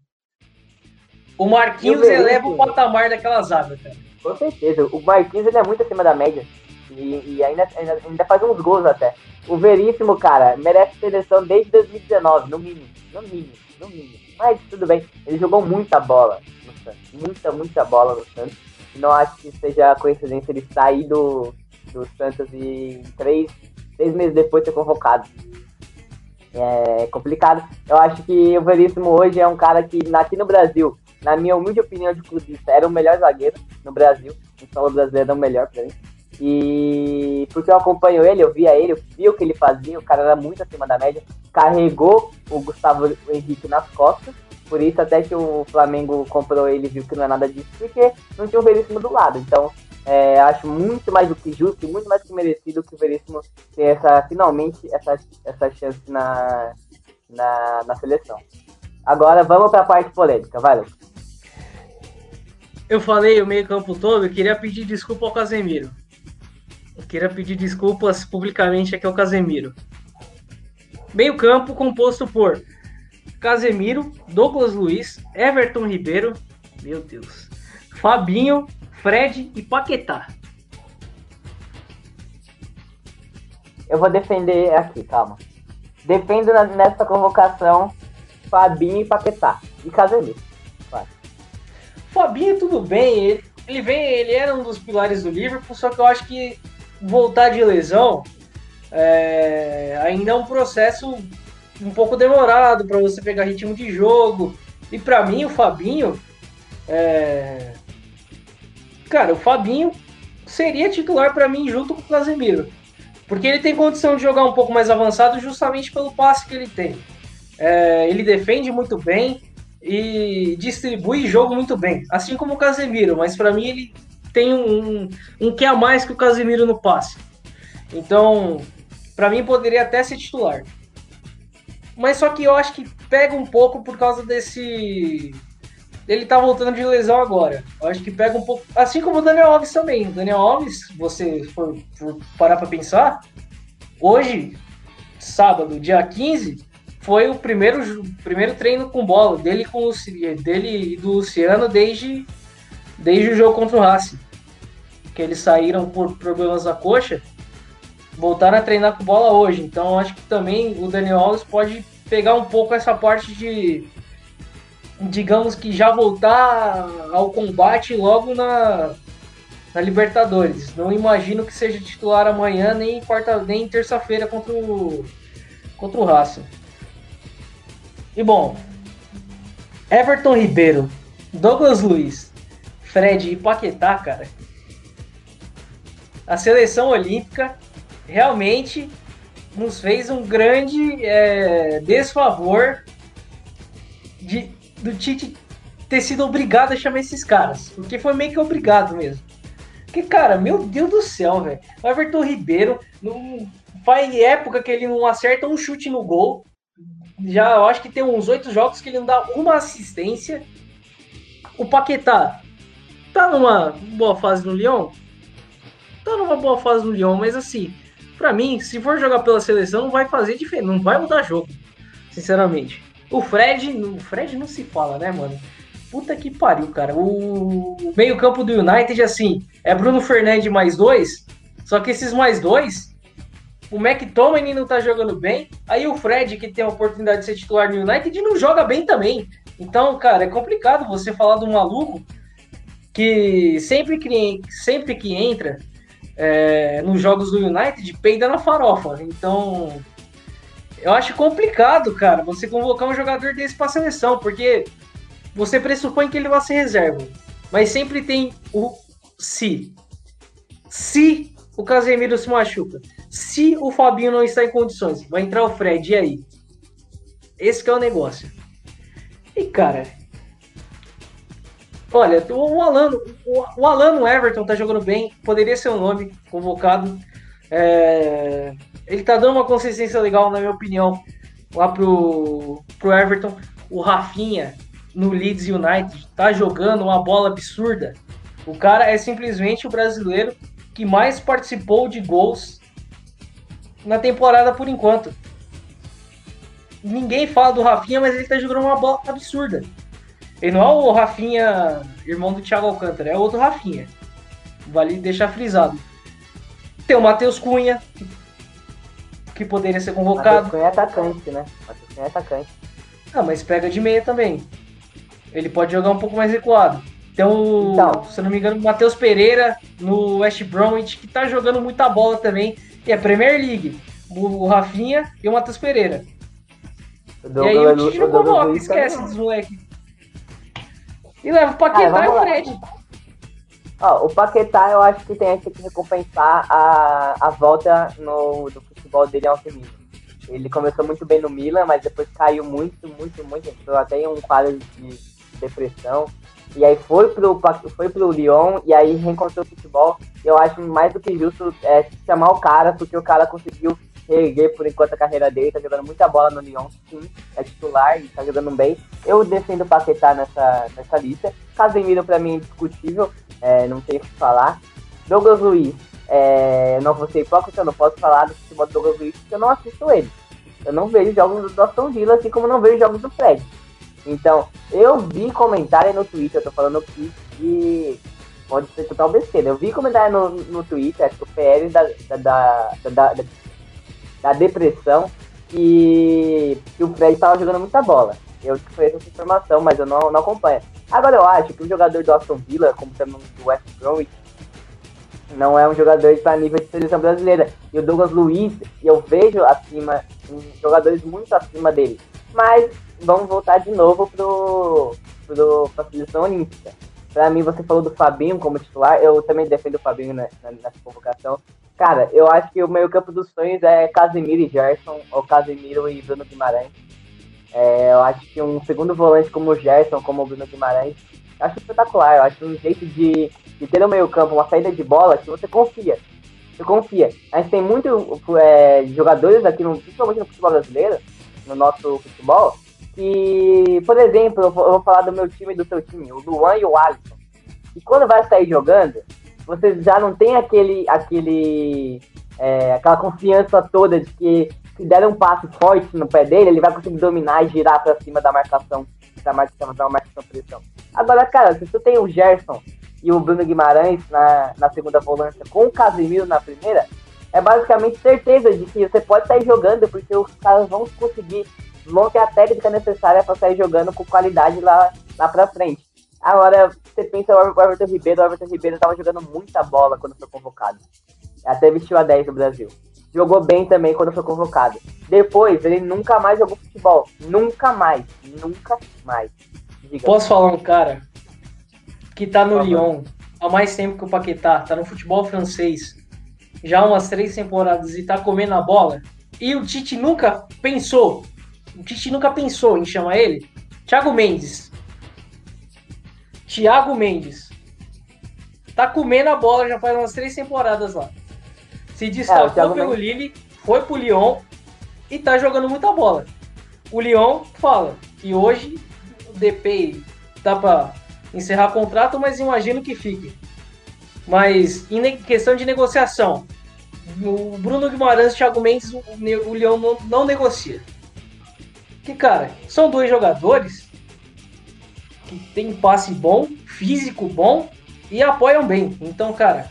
O Marquinhos eleva o patamar daquela zaga, cara. Com certeza. O Marquinhos ele é muito acima da média. E, e ainda, ainda, ainda, faz uns gols até. O Veríssimo, cara, merece seleção desde 2019, no mínimo. No mínimo, no mínimo. Mas tudo bem. Ele jogou muita bola no Santos. Muita, muita bola no Santos. Não acho que seja coincidência ele sair do, do Santos e três, três meses depois ser convocado. É complicado. Eu acho que o Veríssimo hoje é um cara que, aqui no Brasil, na minha humilde opinião de clubista, era o melhor zagueiro no Brasil. O solo brasileiro é o melhor pra mim. E porque eu acompanho ele, eu via ele, eu vi o que ele fazia, o cara era muito acima da média. Carregou o Gustavo Henrique nas costas. Por isso até que o Flamengo comprou ele viu que não é nada disso, porque não tinha o Veríssimo do lado. Então, é, acho muito mais do que justo muito mais do que merecido que o Veríssimo tenha essa, finalmente essa, essa chance na, na, na seleção. Agora vamos para a parte polêmica, Lucas eu falei o meio-campo todo, eu queria pedir desculpa ao Casemiro. Eu queria pedir desculpas publicamente aqui ao Casemiro. Meio-campo composto por Casemiro, Douglas Luiz, Everton Ribeiro, meu Deus, Fabinho, Fred e Paquetá. Eu vou defender aqui, calma. Defendo nessa convocação Fabinho e Paquetá. E Casemiro. Fabinho, tudo bem, ele, ele vem, ele era um dos pilares do Liverpool, só que eu acho que voltar de lesão é, ainda é um processo um pouco demorado para você pegar ritmo de jogo. E para mim, o Fabinho, é... cara, o Fabinho seria titular para mim junto com o Casemiro, porque ele tem condição de jogar um pouco mais avançado justamente pelo passe que ele tem. É, ele defende muito bem, e distribui jogo muito bem, assim como o Casemiro, mas para mim ele tem um, um, um que a mais que o Casemiro no passe. Então, para mim poderia até ser titular. Mas só que eu acho que pega um pouco por causa desse ele tá voltando de lesão agora. Eu acho que pega um pouco, assim como o Daniel Alves também. O Daniel Alves, você for, for parar para pensar, Hoje, sábado, dia 15, foi o primeiro, primeiro treino com bola dele, com o, dele e do Luciano desde, desde o jogo contra o Racing. Que eles saíram por problemas da coxa, voltaram a treinar com bola hoje. Então acho que também o Daniel Alves pode pegar um pouco essa parte de, digamos que já voltar ao combate logo na, na Libertadores. Não imagino que seja titular amanhã, nem quarta, nem terça-feira contra o contra o Racing. E bom, Everton Ribeiro, Douglas Luiz, Fred e Paquetá, cara. A seleção olímpica realmente nos fez um grande é, desfavor de, do Tite ter sido obrigado a chamar esses caras. Porque foi meio que obrigado mesmo. Porque, cara, meu Deus do céu, velho. O Everton Ribeiro não, faz época que ele não acerta um chute no gol. Já eu acho que tem uns oito jogos que ele não dá uma assistência. O Paquetá tá numa boa fase no Lyon? Tá numa boa fase no Lyon, mas assim, para mim, se for jogar pela seleção, não vai fazer diferença, não vai mudar jogo, sinceramente. O Fred, o Fred não se fala, né, mano? Puta que pariu, cara. O meio-campo do United, assim, é Bruno Fernandes mais dois. Só que esses mais dois, o McTominay não tá jogando bem. Aí o Fred, que tem a oportunidade de ser titular no United, não joga bem também. Então, cara, é complicado você falar de um maluco que sempre que, sempre que entra é, nos jogos do United peida na farofa. Então, eu acho complicado, cara, você convocar um jogador desse para seleção, porque você pressupõe que ele vai ser reserva. Mas sempre tem o se. Se o Casemiro se machuca. Se o Fabinho não está em condições, vai entrar o Fred, e aí? Esse é o negócio. E, cara, olha, o Alano, o Alano Everton tá jogando bem, poderia ser um nome convocado. É, ele tá dando uma consistência legal, na minha opinião, lá pro, pro Everton. O Rafinha no Leeds United, tá jogando uma bola absurda. O cara é simplesmente o brasileiro que mais participou de gols na temporada por enquanto. Ninguém fala do Rafinha, mas ele tá jogando uma bola absurda. Ele não é o Rafinha, irmão do Thiago Alcântara, é outro Rafinha. Vale deixar frisado. Tem o Matheus Cunha, que poderia ser convocado. Matheus Cunha é atacante, né? Matheus Cunha é atacante. Ah, mas pega de meia também. Ele pode jogar um pouco mais recuado. Tem o, então, se eu não me engano, o Matheus Pereira no West Bromwich, que tá jogando muita bola também. E é Premier League. O, Rafinha e o Matheus Pereira. e aí o Tite não convoca, esquece dos moleques. E leva o Paquetá ah, e o Fred. Ó, o Paquetá eu acho que tem que recompensar a, a volta no, do futebol dele ao feminino. Ele começou muito bem no Milan, mas depois caiu muito, muito, muito. Entrou até em um quadro de depressão. E aí foi pro, foi pro Lyon e aí reencontrou o futebol. Eu acho mais do que justo é, chamar o cara, porque o cara conseguiu reerguer por enquanto a carreira dele, tá jogando muita bola no Lyon, sim, é titular e tá jogando bem. Eu defendo o Paquetá nessa, nessa lista. Casemiro pra mim é indiscutível, é, não tem o que falar. Douglas Luiz, é, não vou ser hipócrita, eu não posso falar do futebol do Douglas Luiz porque eu não assisto ele. Eu não vejo jogos do Aston Villa, assim como não vejo jogos do Fred. Então, eu vi comentário no Twitter, eu tô falando aqui pode ser total besteira. Eu vi comentário no, no Twitter, acho que o PR da, da, da, da, da depressão, que, que o Fred tava jogando muita bola. Eu conheço essa informação, mas eu não, não acompanho. Agora eu acho que o jogador do Aston Villa, como também do West Bromwich, não é um jogador para nível de seleção brasileira. E o Douglas Luiz, eu vejo acima, jogadores muito acima dele. Mas vamos voltar de novo pro, pro, pra seleção olímpica. Pra mim, você falou do Fabinho como titular, eu também defendo o Fabinho nessa convocação. Cara, eu acho que o meio campo dos sonhos é Casemiro e Gerson, ou Casemiro e Bruno Guimarães. É, eu acho que um segundo volante como o Gerson, como o Bruno Guimarães, acho espetacular. Eu acho um jeito de, de ter no meio campo uma saída de bola que você confia. Você confia. A gente tem muitos é, jogadores aqui, no, principalmente no futebol brasileiro, no nosso futebol, que, por exemplo, eu vou, falar do meu time e do seu time, o Luan e o Alisson. E quando vai sair jogando, você já não tem aquele, aquele é, aquela confiança toda de que se der um passe forte no pé dele, ele vai conseguir dominar e girar para cima da marcação, da marcação, da marcação pressão. Agora, cara, se tu tem o Gerson e o Bruno Guimarães na, na segunda volância com o Casemiro na primeira, é basicamente certeza de que você pode sair jogando, porque os caras vão conseguir, ter a técnica necessária para sair jogando com qualidade lá, lá pra frente. Agora, você pensa o Everton Ribeiro, o Everton Ribeiro estava jogando muita bola quando foi convocado. Até vestiu a 10 do Brasil. Jogou bem também quando foi convocado. Depois, ele nunca mais jogou futebol. Nunca mais. Nunca mais. Diga. Posso falar um cara que tá no Lyon há mais tempo que o Paquetá, tá no futebol francês já há umas três temporadas e tá comendo a bola? E o Tite nunca pensou, o Tite nunca pensou em chamar ele? Thiago Mendes. Thiago Mendes. Tá comendo a bola já faz umas três temporadas lá. Se destacou é, pelo Lille, foi pro Lyon e tá jogando muita bola. O Lyon fala que hoje o DP dá pra encerrar contrato, mas imagino que fique. Mas em questão de negociação, o Bruno Guimarães e o Thiago Mendes, o, o Leão não, não negocia. Que, cara, são dois jogadores que tem passe bom, físico bom e apoiam bem. Então, cara,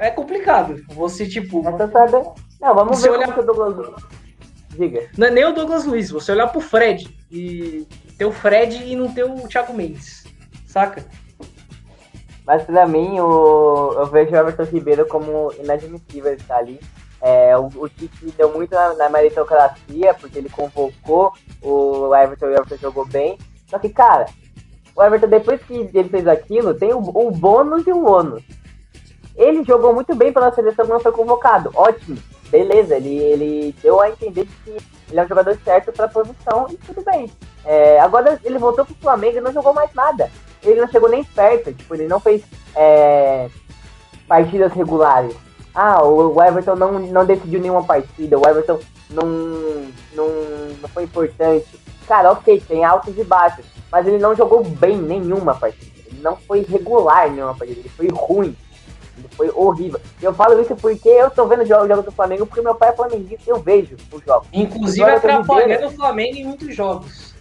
é complicado. Você, tipo. Não, vamos ver olhar... o Douglas. Diga. Não é nem o Douglas Luiz, você olhar pro Fred e ter o Fred e não ter o Thiago Mendes. Saca? Mas pra mim, o, eu vejo o Everton Ribeiro como inadmissível estar ali. É, o, o Tite deu muito na, na, meritocracia, porque ele convocou o Everton e o Everton jogou bem. Só que, cara, o Everton, depois que ele fez aquilo, tem o bônus e o ônus. Ele jogou muito bem pela seleção quando foi convocado. Ótimo, beleza. Ele, ele deu a entender que ele é um jogador certo para a posição e tudo bem. É, agora ele voltou pro Flamengo e não jogou mais nada ele não chegou nem perto, tipo, ele não fez é, partidas regulares. Ah, o Everton não, não decidiu nenhuma partida, o Everton não, não, não foi importante. Cara, ok, tem altos e baixos, mas ele não jogou bem nenhuma partida. Ele não foi regular nenhuma partida, ele foi ruim. Ele foi horrível. Eu falo isso porque eu tô vendo jogos jogo do Flamengo, porque meu pai é flamenguista e eu vejo os jogos. Inclusive atrapalhando o Flamengo em muitos jogos.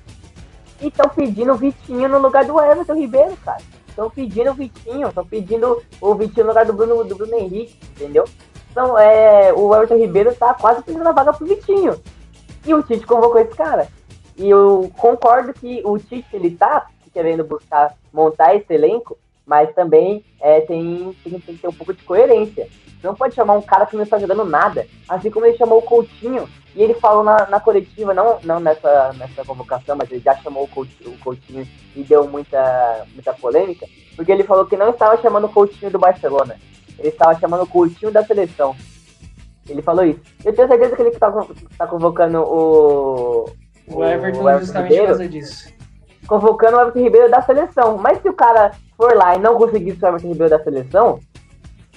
E estão pedindo o Vitinho no lugar do Everton Ribeiro, cara. Estão pedindo o Vitinho, estão pedindo o Vitinho no lugar do Bruno, do Bruno Henrique, entendeu? Então, é, o Everton Ribeiro tá quase pedindo a vaga pro Vitinho. E o Tite convocou esse cara. E eu concordo que o Tite, ele tá querendo buscar montar esse elenco, mas também é, tem, tem, tem que ter um pouco de coerência. Não pode chamar um cara que não está jogando nada. Assim como ele chamou o Coutinho, e ele falou na, na coletiva, não, não nessa, nessa convocação, mas ele já chamou o Coutinho, o Coutinho e deu muita, muita polêmica, porque ele falou que não estava chamando o Coutinho do Barcelona, ele estava chamando o Coutinho da seleção. Ele falou isso. Eu tenho certeza que ele está tá convocando o. O Everton, o Everton justamente Ribeiro, por disso. Convocando o Everton Ribeiro da seleção. Mas se o cara for lá e não conseguir o Everton Ribeiro da seleção,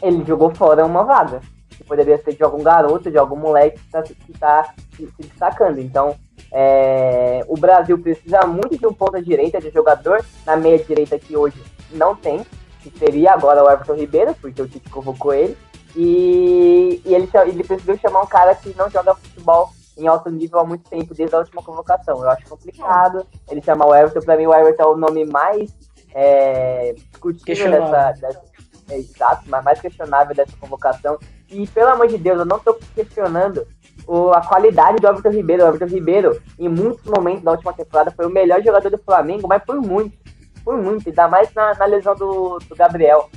ele jogou fora uma vaga que poderia ser de algum garoto, de algum moleque que está tá se, se destacando. Então, é, o Brasil precisa muito de um ponta direita, de jogador na meia direita que hoje não tem, que seria agora o Everton Ribeiro, porque o Tite convocou ele. E, e ele, ele preferiu chamar um cara que não joga futebol em alto nível há muito tempo, desde a última convocação. Eu acho complicado ele chamar o Everton. Para mim, o Everton é o nome mais é, discutível dessa, dessa é, exato, mas mais questionável dessa convocação. E, pelo amor de Deus, eu não estou questionando o, a qualidade do Everton Ribeiro. O Everton Ribeiro, em muitos momentos da última temporada, foi o melhor jogador do Flamengo, mas por muito. Por muito. Ainda mais na, na lesão do, do Gabriel.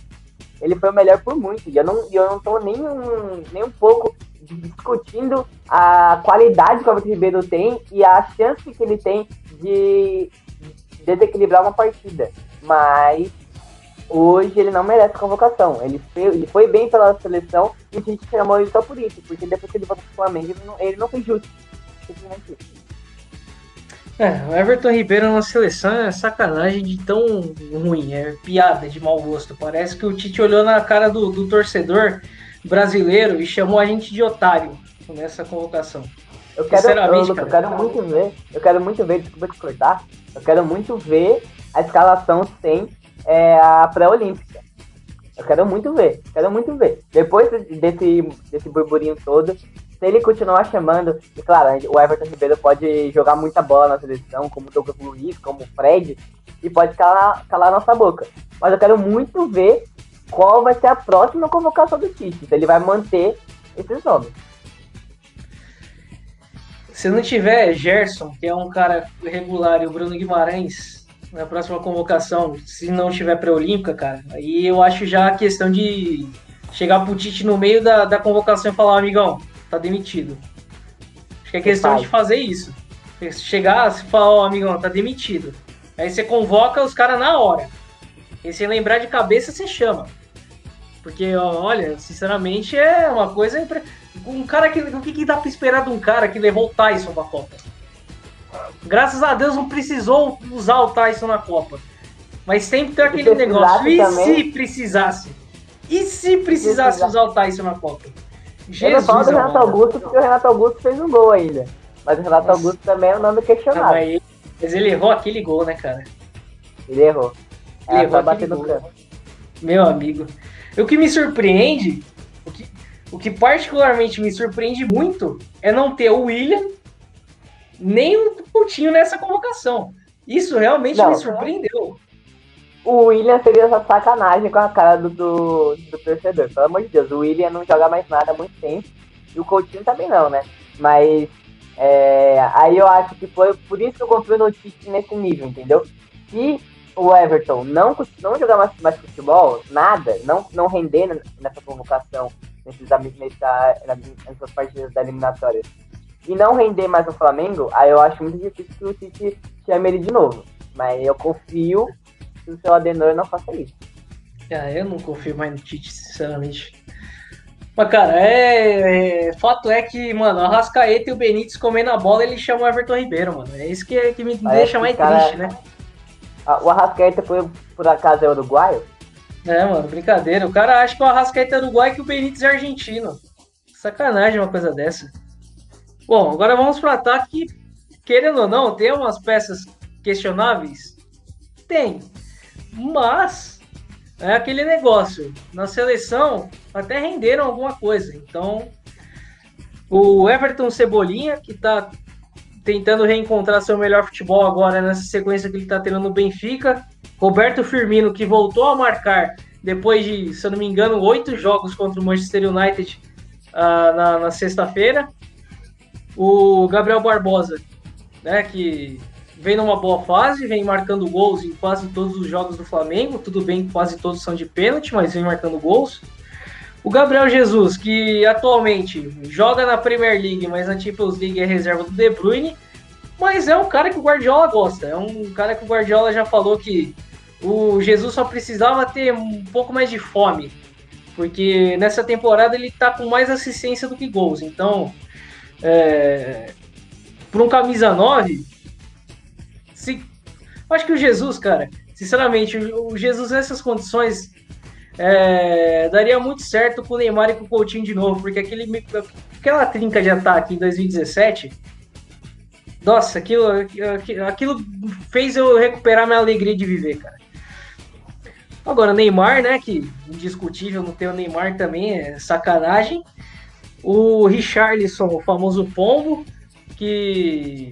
Ele foi o melhor por muito. E eu não, eu não tô nem um, nem um pouco discutindo a qualidade que o Everton Ribeiro tem e a chance que ele tem de desequilibrar uma partida. Mas hoje ele não merece convocação. Ele foi, ele foi bem pela seleção e a gente chamou ele só por isso, porque depois que ele voltou pro Flamengo, ele não, ele não fez justo. Simplesmente isso. É, o Everton Ribeiro na seleção é sacanagem de tão ruim, é piada de mau gosto. Parece que o Tite olhou na cara do, do torcedor brasileiro e chamou a gente de otário nessa convocação. Eu quero, eu, eu quero muito ver, eu quero muito ver, desculpa te cortar, eu quero muito ver a escalação sem é a pré-olímpica. Eu quero muito ver, quero muito ver. Depois desse, desse burburinho todo, se ele continuar chamando, e claro, o Everton Ribeiro pode jogar muita bola na seleção, como o Douglas Luiz, como o Fred, e pode calar, calar nossa boca. Mas eu quero muito ver qual vai ser a próxima convocação do Tite, se ele vai manter esses nomes. Se não tiver Gerson, que é um cara regular, e o Bruno Guimarães na próxima convocação, se não tiver pré-olímpica, cara, aí eu acho já a questão de chegar pro Tite no meio da, da convocação e falar, amigão, tá demitido. Acho que é questão de fazer isso. Chegar e falar, ó, oh, amigão, tá demitido. Aí você convoca os caras na hora. E se lembrar de cabeça, você chama. Porque, olha, sinceramente, é uma coisa. Um cara que. O que, que dá pra esperar de um cara que levou o Tyson pra Copa? Graças a Deus não precisou usar o Tyson na Copa. Mas sempre tem aquele negócio. E também. se precisasse? E se precisasse usar o Tyson na Copa? Jesus, Eu falo do Renato Augusto porque o Renato Augusto fez um gol ainda. Mas o Renato Nossa. Augusto também é um nome questionado. mas, mas ele errou aquele gol, né, cara? Ele errou. Ele errou aquele gol. Meu amigo. O que me surpreende, o que, o que particularmente me surpreende muito, é não ter o William nem o Coutinho nessa convocação. Isso realmente não, me surpreendeu. O William seria essa sacanagem com a cara do, do, do, torcedor. Pelo amor de Deus, o William não joga mais nada há muito tempo. E o Coutinho também não, né? Mas é, aí eu acho que foi por isso que eu confio no Tite nesse nível, entendeu? Se o Everton não, não jogar mais, mais futebol, nada, não, não render nessa convocação, nesses, nessa, nessas partidas da eliminatória, e não render mais no Flamengo, aí eu acho muito difícil que o Tite chame ele de novo. Mas eu confio que o seu Adenor não faça isso. Ah, eu não confio mais no Tite, sinceramente. Mas, cara, é, é, fato é que, mano, a Rascaeta e o Benítez comendo a bola, ele chama o Everton Ribeiro, mano. É isso que, que me Parece deixa mais cara, triste, né? O Arrascaeta foi, por acaso, é uruguaio? É, mano, brincadeira. O cara acha que o Arrascaeta é uruguaio e que o Benítez é argentino. Sacanagem uma coisa dessa. Bom, agora vamos para ataque. Querendo ou não, tem umas peças questionáveis? Tem. Mas é aquele negócio. Na seleção até renderam alguma coisa. Então, o Everton Cebolinha, que está tentando reencontrar seu melhor futebol agora nessa sequência que ele está tendo no Benfica. Roberto Firmino, que voltou a marcar depois de, se eu não me engano, oito jogos contra o Manchester United uh, na, na sexta-feira. O Gabriel Barbosa, né, que vem numa boa fase, vem marcando gols em quase todos os jogos do Flamengo. Tudo bem, quase todos são de pênalti, mas vem marcando gols. O Gabriel Jesus, que atualmente joga na Premier League, mas na Champions League é reserva do De Bruyne, mas é um cara que o Guardiola gosta. É um cara que o Guardiola já falou que o Jesus só precisava ter um pouco mais de fome, porque nessa temporada ele tá com mais assistência do que gols. Então, é, por um camisa 9, se, acho que o Jesus, cara, sinceramente, o Jesus nessas condições é, daria muito certo com o Neymar e com o Coutinho de novo, porque aquele, aquela trinca de ataque em 2017, nossa, aquilo, aquilo fez eu recuperar minha alegria de viver, cara. Agora, Neymar, né, que indiscutível não ter o Neymar também é sacanagem. O Richarlison, o famoso pombo, que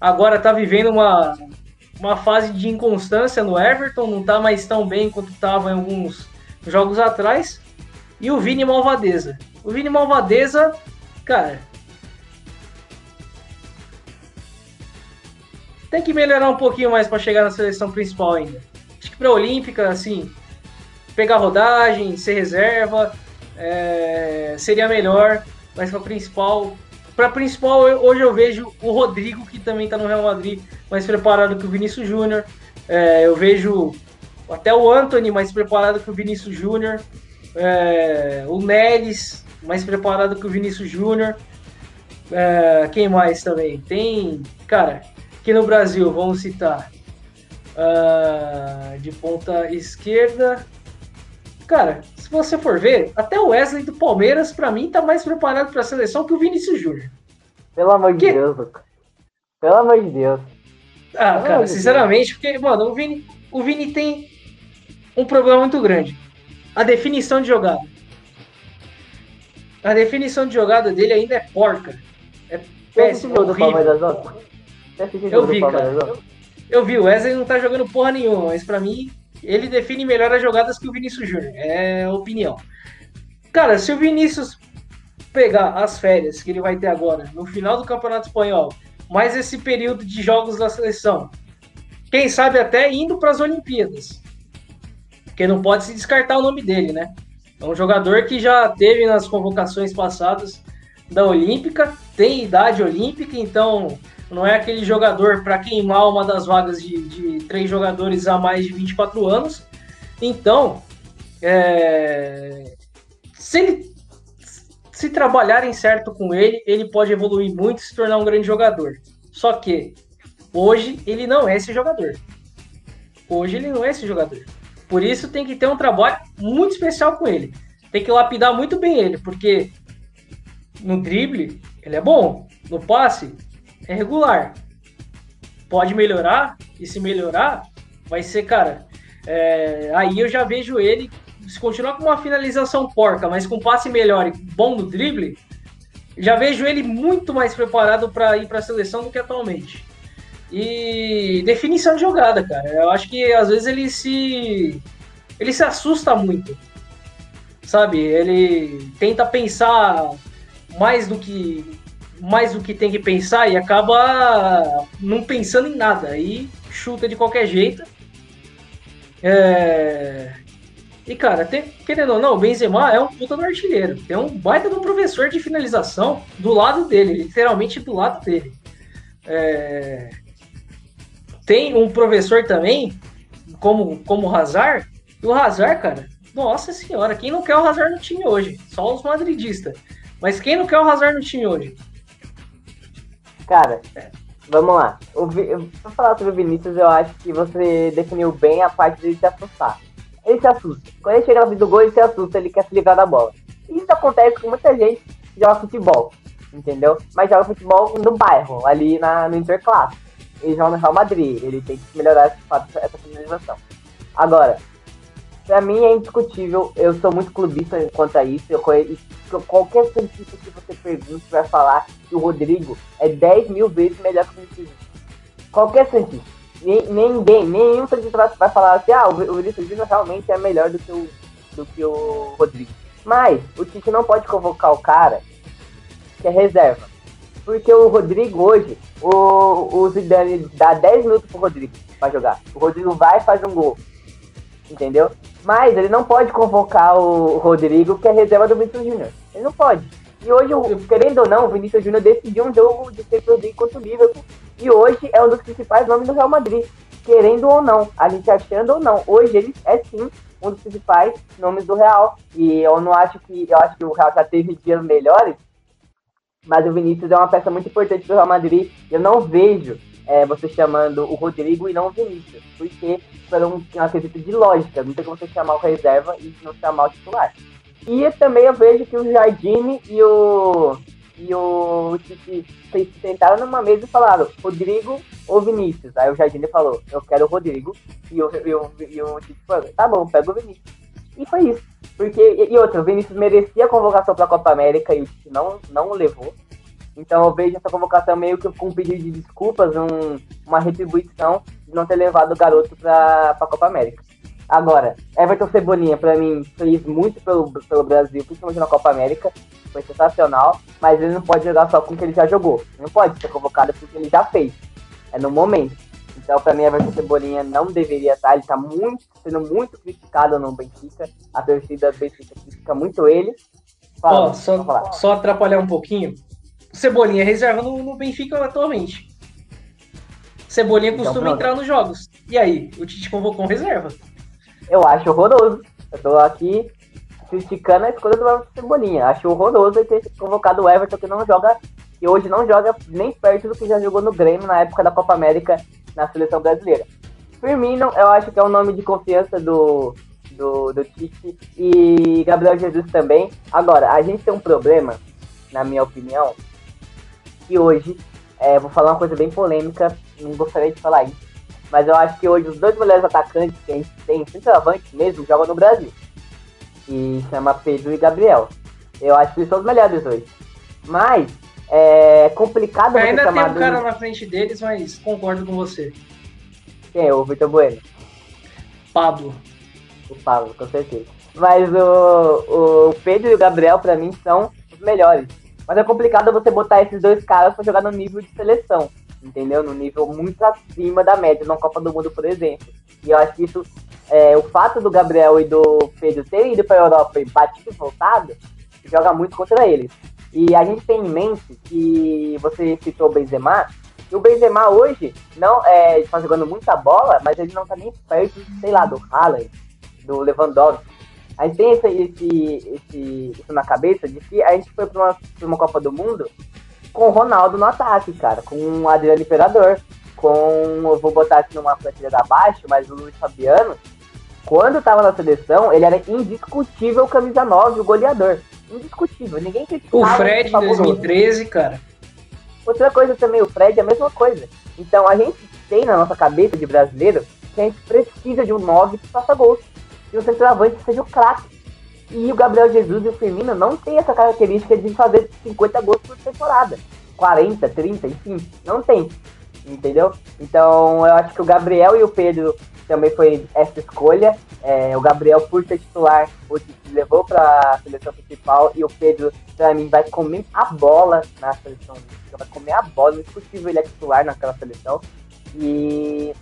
agora tá vivendo uma, uma fase de inconstância no Everton, não tá mais tão bem quanto estava em alguns jogos atrás. E o Vini Malvadeza. O Vini Malvadeza, cara. Tem que melhorar um pouquinho mais para chegar na seleção principal ainda. Acho que para Olímpica, assim, pegar rodagem, ser reserva, é, seria melhor. Mas para principal, para principal hoje eu vejo o Rodrigo que também está no Real Madrid mais preparado que o Vinícius Júnior. É, eu vejo até o Anthony mais preparado que o Vinícius Júnior. É, o Neres mais preparado que o Vinícius Júnior. É, quem mais também? Tem, cara, aqui no Brasil, vamos citar uh, de ponta esquerda. Cara, se você for ver, até o Wesley do Palmeiras, para mim, tá mais preparado para a seleção que o Vinícius Júnior. Pelo amor de Deus, Lucas. Pelo amor de Deus. Ah, Pelo cara, sinceramente, Deus. porque, mano, o Vini, o Vini tem um problema muito grande. a definição de jogada. A definição de jogada dele ainda é porca. É péssimo, é horrível. Eu vi, cara. Eu, eu vi, o Wesley não tá jogando porra nenhuma, mas para mim ele define melhor as jogadas que o Vinícius Júnior. É opinião. Cara, se o Vinícius pegar as férias que ele vai ter agora, no final do Campeonato Espanhol, mais esse período de jogos da seleção, quem sabe até indo para as Olimpíadas. Porque não pode se descartar o nome dele, né? É um jogador que já teve nas convocações passadas da Olímpica, tem idade olímpica, então não é aquele jogador para queimar uma das vagas de, de, três jogadores a mais de 24 anos. Então, é, se ele se trabalharem certo com ele, ele pode evoluir muito e se tornar um grande jogador. Só que hoje ele não é esse jogador. Hoje ele não é esse jogador. Por isso tem que ter um trabalho muito especial com ele. Tem que lapidar muito bem ele, porque no drible ele é bom, no passe é regular. Pode melhorar, e se melhorar, vai ser, cara. É, aí eu já vejo ele, se continuar com uma finalização porca, mas com passe melhor e bom no drible, já vejo ele muito mais preparado para ir para a seleção do que atualmente. E definição de jogada, cara. Eu acho que às vezes ele se ele se assusta muito. Sabe? Ele tenta pensar mais do que mais do que tem que pensar e acaba não pensando em nada. Aí chuta de qualquer jeito. É... E, cara, tem, querendo ou não, o Benzema é um puta do artilheiro. Tem um baita do professor de finalização do lado dele, literalmente do lado dele. É... Tem um professor também, como, como o Hazard. E o Hazard, cara, nossa senhora, quem não quer o Hazard no time hoje? Só os madridistas. Mas quem não quer o Hazard no time hoje? Cara, vamos lá. O, pra falar sobre o Vinícius, eu acho que você definiu bem a parte dele se assustar. Ele se assusta. Quando ele chega no fim do gol, ele se assusta, ele quer se livrar da bola. Isso acontece com muita gente que joga futebol, entendeu? Mas joga futebol no bairro, ali na, no Interclasse. Ele joga no Real Madrid, ele tem que melhorar essa, essa finalização. Agora, pra mim é indiscutível, eu sou muito clubista quanto a isso, eu qualquer cientista que você pergunte vai falar que o Rodrigo é 10 mil vezes melhor que o Vinícius Qualquer cientista. Ninguém, nenhum cientista vai falar assim, ah, o Vinícius Júnior realmente é melhor do que o, do que o Rodrigo. Mas o Tite não pode convocar o cara que é reserva. Porque o Rodrigo hoje, o, o Zidane dá 10 minutos pro Rodrigo pra jogar. O Rodrigo vai e faz um gol entendeu? Mas ele não pode convocar o Rodrigo, que é reserva do Vinícius Júnior. Ele não pode. E hoje, querendo ou não, o Vinícius Júnior decidiu um jogo de Champions League contra o Liverpool. E hoje é um dos principais nomes do Real Madrid. Querendo ou não, a gente achando ou não, hoje ele é sim um dos principais nomes do Real. E eu não acho que. Eu acho que o Real já teve dias melhores. Mas o Vinícius é uma peça muito importante do Real Madrid. Eu não vejo é, você chamando o Rodrigo e não o Vinícius. Porque por um, um quesito de lógica. Não tem como você chamar o reserva e não chamar o titular. E também eu vejo que o Jardine e o e o Tite sentaram numa mesa e falaram, Rodrigo ou Vinícius? Aí o Jardine falou, eu quero o Rodrigo. E o Tite falou, tá bom, pega o Vinícius. E foi isso. Porque, e, e outra, o Vinícius merecia a convocação para a Copa América e o Tite não, não o levou. Então eu vejo essa convocação meio que com um pedido de desculpas, um, uma retribuição de não ter levado o garoto para a Copa América. Agora, Everton Cebolinha, para mim, fez muito pelo, pelo Brasil, principalmente na Copa América, foi sensacional, mas ele não pode jogar só com o que ele já jogou. Ele não pode ser convocado porque ele já fez. É no momento. Então, para mim, Everton Cebolinha não deveria estar. Ele está muito, sendo muito criticado no Benfica. A torcida do Benfica critica muito ele. Fala, oh, só, só atrapalhar um pouquinho. Cebolinha reserva no, no Benfica atualmente. Cebolinha então, costuma entrar nos jogos. E aí, o Tite convocou um reserva. Eu acho horroroso. Eu tô aqui criticando a escolha do Cebolinha. Acho horroroso ele ter convocado o Everton que não joga, e hoje não joga nem perto do que já jogou no Grêmio na época da Copa América na seleção brasileira. Firmino, eu acho que é um nome de confiança do, do, do Tite e Gabriel Jesus também. Agora, a gente tem um problema, na minha opinião, que hoje, é, vou falar uma coisa bem polêmica, não gostaria de falar isso, mas eu acho que hoje os dois melhores atacantes que a gente tem, centroavante mesmo, jogam no Brasil. e chama Pedro e Gabriel. Eu acho que eles são os melhores hoje. Mas é complicado você Ainda tem um cara na frente deles, mas concordo com você. Quem é? O Vitor Bueno? Pablo. O Pablo, com certeza. Mas o, o Pedro e o Gabriel, para mim, são os melhores. Mas é complicado você botar esses dois caras pra jogar no nível de seleção, entendeu? No nível muito acima da média, na Copa do Mundo, por exemplo. E eu acho que isso, é, o fato do Gabriel e do Pedro terem ido pra Europa e batido e voltado, joga muito contra eles. E a gente tem em mente que você citou o Benzema, e o Benzema hoje não é está jogando muita bola, mas ele não está nem perto, sei lá, do Haaland, do Lewandowski. A gente tem esse, esse, esse, isso na cabeça de que a gente foi para uma, uma Copa do Mundo com o Ronaldo no ataque, cara, com o Adriano Imperador, com. Eu vou botar aqui numa da baixo, mas o Luiz Fabiano, quando estava na seleção, ele era indiscutível camisa 9, o goleador indiscutível. Ninguém criticava. O Fred em 2013, cara. Outra coisa também, o Fred é a mesma coisa. Então a gente tem na nossa cabeça de brasileiro que a gente precisa de um 9 que faça gols. E um centroavante que seja o craque. E o Gabriel Jesus e o Firmino não tem essa característica de fazer 50 gols por temporada. 40, 30, enfim, não tem. Entendeu? Então eu acho que o Gabriel e o Pedro também foi essa escolha. É, o Gabriel, por ser titular, hoje levou para a seleção principal e o Pedro, para mim, vai comer a bola na seleção. Vai comer a bola, indiscutível ele é titular naquela seleção. E,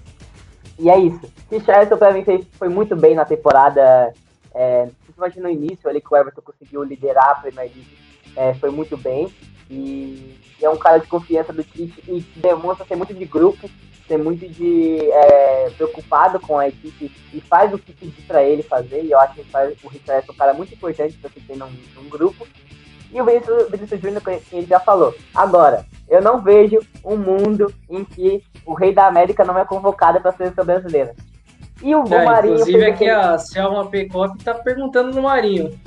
e é isso. Richardson, para mim, foi muito bem na temporada, é, principalmente no início, ali que o Everton conseguiu liderar a Premier League, é, foi muito bem. E, e é um cara de confiança do Tite e demonstra ser muito de grupo ser muito de é, preocupado com a equipe e faz o que pedir para ele fazer. E eu acho que o Richard é um cara muito importante para você ter num, num, grupo. E o Vinícius, Vinícius Júnior, que ele já falou. Agora, eu não vejo um mundo em que o Rei da América não é convocado para a seleção brasileira. E o, é, Marinho. Inclusive, aqui a Selma Pecop tá perguntando no Marinho.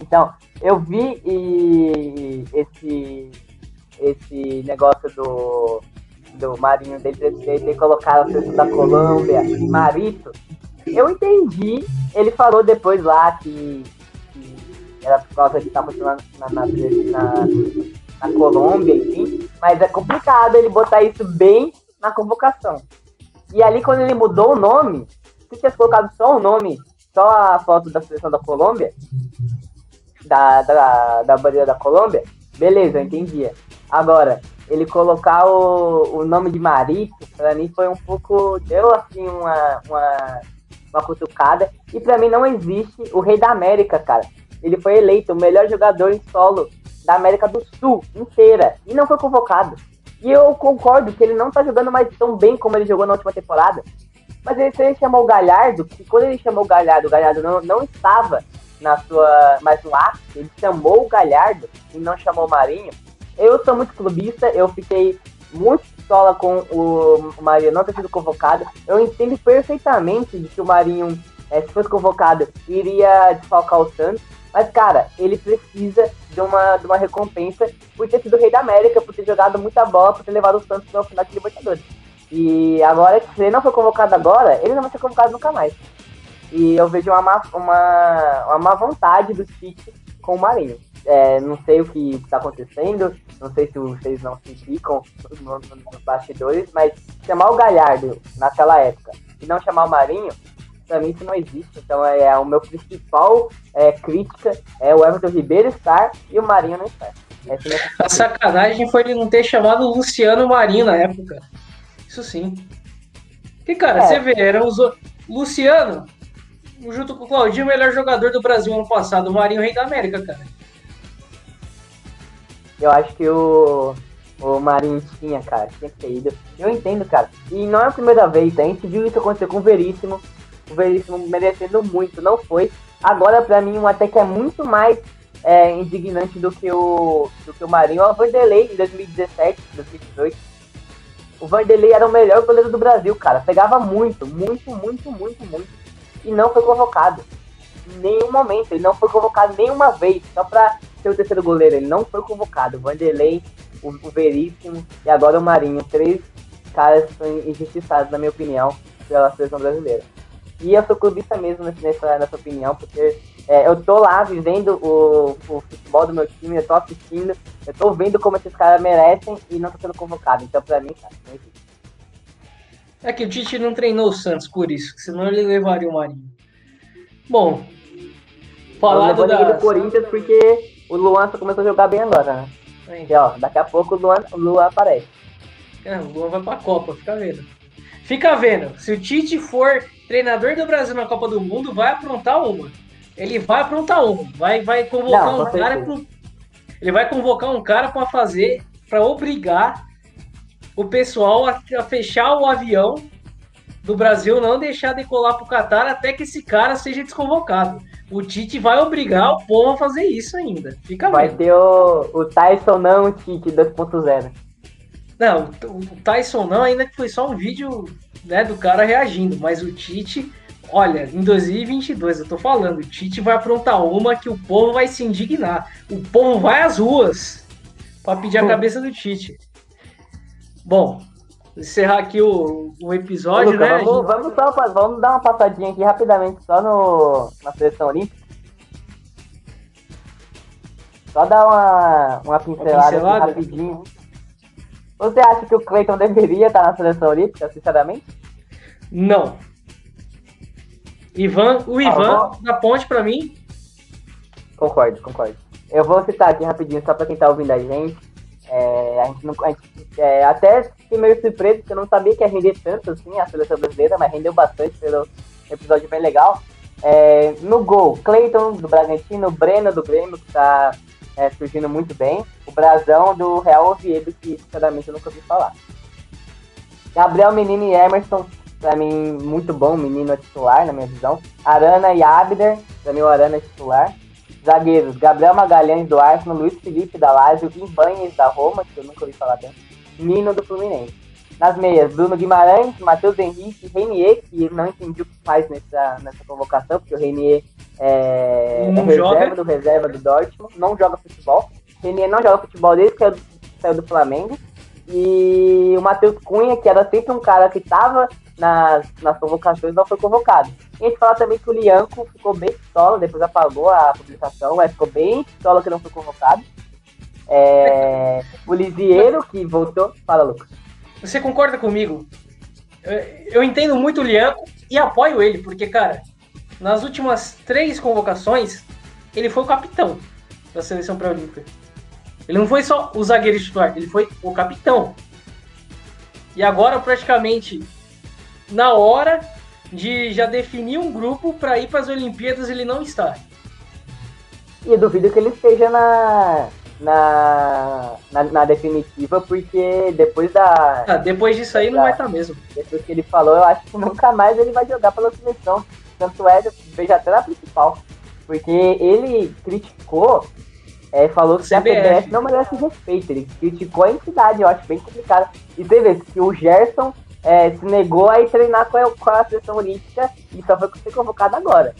Então, eu vi e, esse, esse negócio do, do Marinho dele ter, colocado a seleção da Colômbia, Marito, eu entendi. Ele falou depois lá que era por causa estar funcionando na, na, na, na Colômbia, enfim. Mas é complicado ele botar isso bem na convocação. E ali, quando ele mudou o nome, se tivesse colocado só o nome, só a foto da seleção da Colômbia, da, da, da bandeira da Colômbia, beleza, eu entendia. Agora, ele colocar o, o nome de Marito, para mim foi um pouco. deu assim uma, uma, uma cutucada. E para mim não existe o Rei da América, cara. Ele foi eleito o melhor jogador em solo da América do Sul inteira e não foi convocado. E eu concordo que ele não tá jogando mais tão bem como ele jogou na última temporada. Mas ele, ele chamou o Galhardo, que quando ele chamou o Galhardo, o Galhardo não, não estava na sua mais no ar, ele chamou o Galhardo e não chamou o Marinho. Eu sou muito clubista, eu fiquei muito pistola com o Marinho não ter sido convocado. Eu entendo perfeitamente de que o Marinho, é, se fosse convocado, iria desfalcar o Santos. Mas, cara, ele precisa de uma, de uma recompensa por ter sido rei da América, por ter jogado muita bola, por ter levado o Santos para o final de Libertadores. E agora, se ele não for convocado agora, ele não vai ser convocado nunca mais. E eu vejo uma má, uma, uma má vontade do Tite com o Marinho. É, não sei o que está acontecendo, não sei se vocês não se ficam nos no bastidores, mas chamar o Galhardo naquela época e não chamar o Marinho, para mim isso não existe. Então é, é o meu principal é, crítica é o Everton Ribeiro estar e o Marinho não estar. É a sacanagem foi ele não ter chamado o Luciano Marinho na época. Isso sim. Que cara, é. você vê, era o Luciano, junto com o Claudinho, o melhor jogador do Brasil ano passado, o Marinho Rei da América, cara. Eu acho que o, o Marinho tinha, cara, tinha que ter ido. Eu entendo, cara. E não é a primeira vez, a gente viu isso acontecer com o Veríssimo. O Veríssimo merecendo muito, não foi. Agora, pra mim, um até que é muito mais é, indignante do que o, do que o Marinho é o Vanderlei em 2017, 2018. O Vanderlei era o melhor goleiro do Brasil, cara. Pegava muito, muito, muito, muito, muito. E não foi convocado. Em nenhum momento. Ele não foi convocado nenhuma vez. Só pra ser o terceiro goleiro. Ele não foi convocado. O Vanderlei, o, o Veríssimo e agora o Marinho. Três caras injustiçados, na minha opinião, pela seleção brasileira. E eu sou clubista mesmo nessa, nessa opinião, porque é, eu tô lá vivendo o, o, futebol do meu time, eu tô assistindo, eu tô vendo como esses caras merecem e não tô sendo convocado. Então, pra mim, cara, não existe. É que o Tite não treinou o Santos por isso, senão ele levaria o Marinho. Bom, falado da... do Corinthians porque o Luan só começou a jogar bem agora, né? É. E, ó, daqui a pouco o Luan, o Luan aparece. É, o Luan vai pra Copa, fica vendo. Fica vendo, se o Tite for treinador do Brasil na Copa do Mundo, vai aprontar uma. Ele vai aprontar uma. Vai, vai convocar não, um cara pro... Ele vai convocar um cara para fazer, para obrigar o pessoal a, a fechar o avião do Brasil, não deixar decolar pro Catar até que esse cara seja desconvocado. O Tite vai obrigar o povo a fazer isso ainda. Fica Vai ter o, o Tyson não, o Tite 2.0. Não, o Tyson não, ainda que foi só um vídeo né, do cara reagindo, mas o Tite, olha, em 2022, eu tô falando, o Tite vai aprontar uma que o povo vai se indignar. O povo vai às ruas para pedir a cabeça do Tite. Bom, encerrar aqui o, o episódio, Luca, né? Vamos, vamos, só, vamos dar uma passadinha aqui rapidamente só no, na seleção olímpica. Só dar uma, uma pincelada, uma pincelada? rapidinho. Você acha que o Cleiton deveria estar na seleção olímpica, sinceramente? Não. Ivan, o ah, Ivan da ponte para mim. Concordo, concordo. Eu vou citar aqui rapidinho só para quem tá ouvindo a gente. É, a gente, não, a gente é, até fiquei meio surpreso porque eu não sabia que ia render tanto assim a seleção brasileira, mas rendeu bastante pelo episódio bem legal. É, no gol, Cleiton do Bragantino, Breno do Grêmio, que tá é, surgindo muito bem. O Brasão do Real Oviedo, que sinceramente eu nunca ouvi falar. Gabriel Menino e Emerson, pra mim, muito bom, menino é titular, na minha visão. Arana e Abder, pra mim o Arana é titular. Zagueiros, Gabriel Magalhães do Arsenal, Luiz Felipe da Lazio, Ibanhes da Roma, que eu nunca ouvi falar bem, Nino do Fluminense. Nas meias, Bruno Guimarães, Matheus Henrique, Renier, que não entendi o que faz nessa, nessa convocação, porque o Renier é, é reserva do reserva do Dortmund, não joga futebol. Renier não joga futebol desde que saiu do Flamengo. E o Matheus Cunha, que era sempre um cara que estava nas, nas convocações, não foi convocado. E a gente fala também que o Lianco ficou bem pistola, depois apagou a publicação, mas ficou bem pistola que não foi convocado. É, o Lisieiro, que voltou. Fala, Lucas. Você concorda comigo? Eu, entendo muito o Lianco e apoio ele, porque, cara, nas últimas três convocações, ele foi o capitão da seleção pré-olímpica. Ele não foi só o zagueiro titular, ele foi o capitão. E agora, praticamente, na hora de já definir um grupo para ir para as Olimpíadas, ele não está. E eu duvido que ele esteja na, na, na, na definitiva, porque depois da. Ah, depois disso aí da, não vai estar tá mesmo. Depois que ele falou, eu acho que nunca mais ele vai jogar pela seleção. Tanto é, veja até na principal. Porque ele criticou, é, falou que a CBF não merece respeito. Ele criticou a entidade, eu acho bem complicado. E vê que o Gerson é, se negou a ir treinar com a, com a seleção olímpica e só foi ser convocado agora.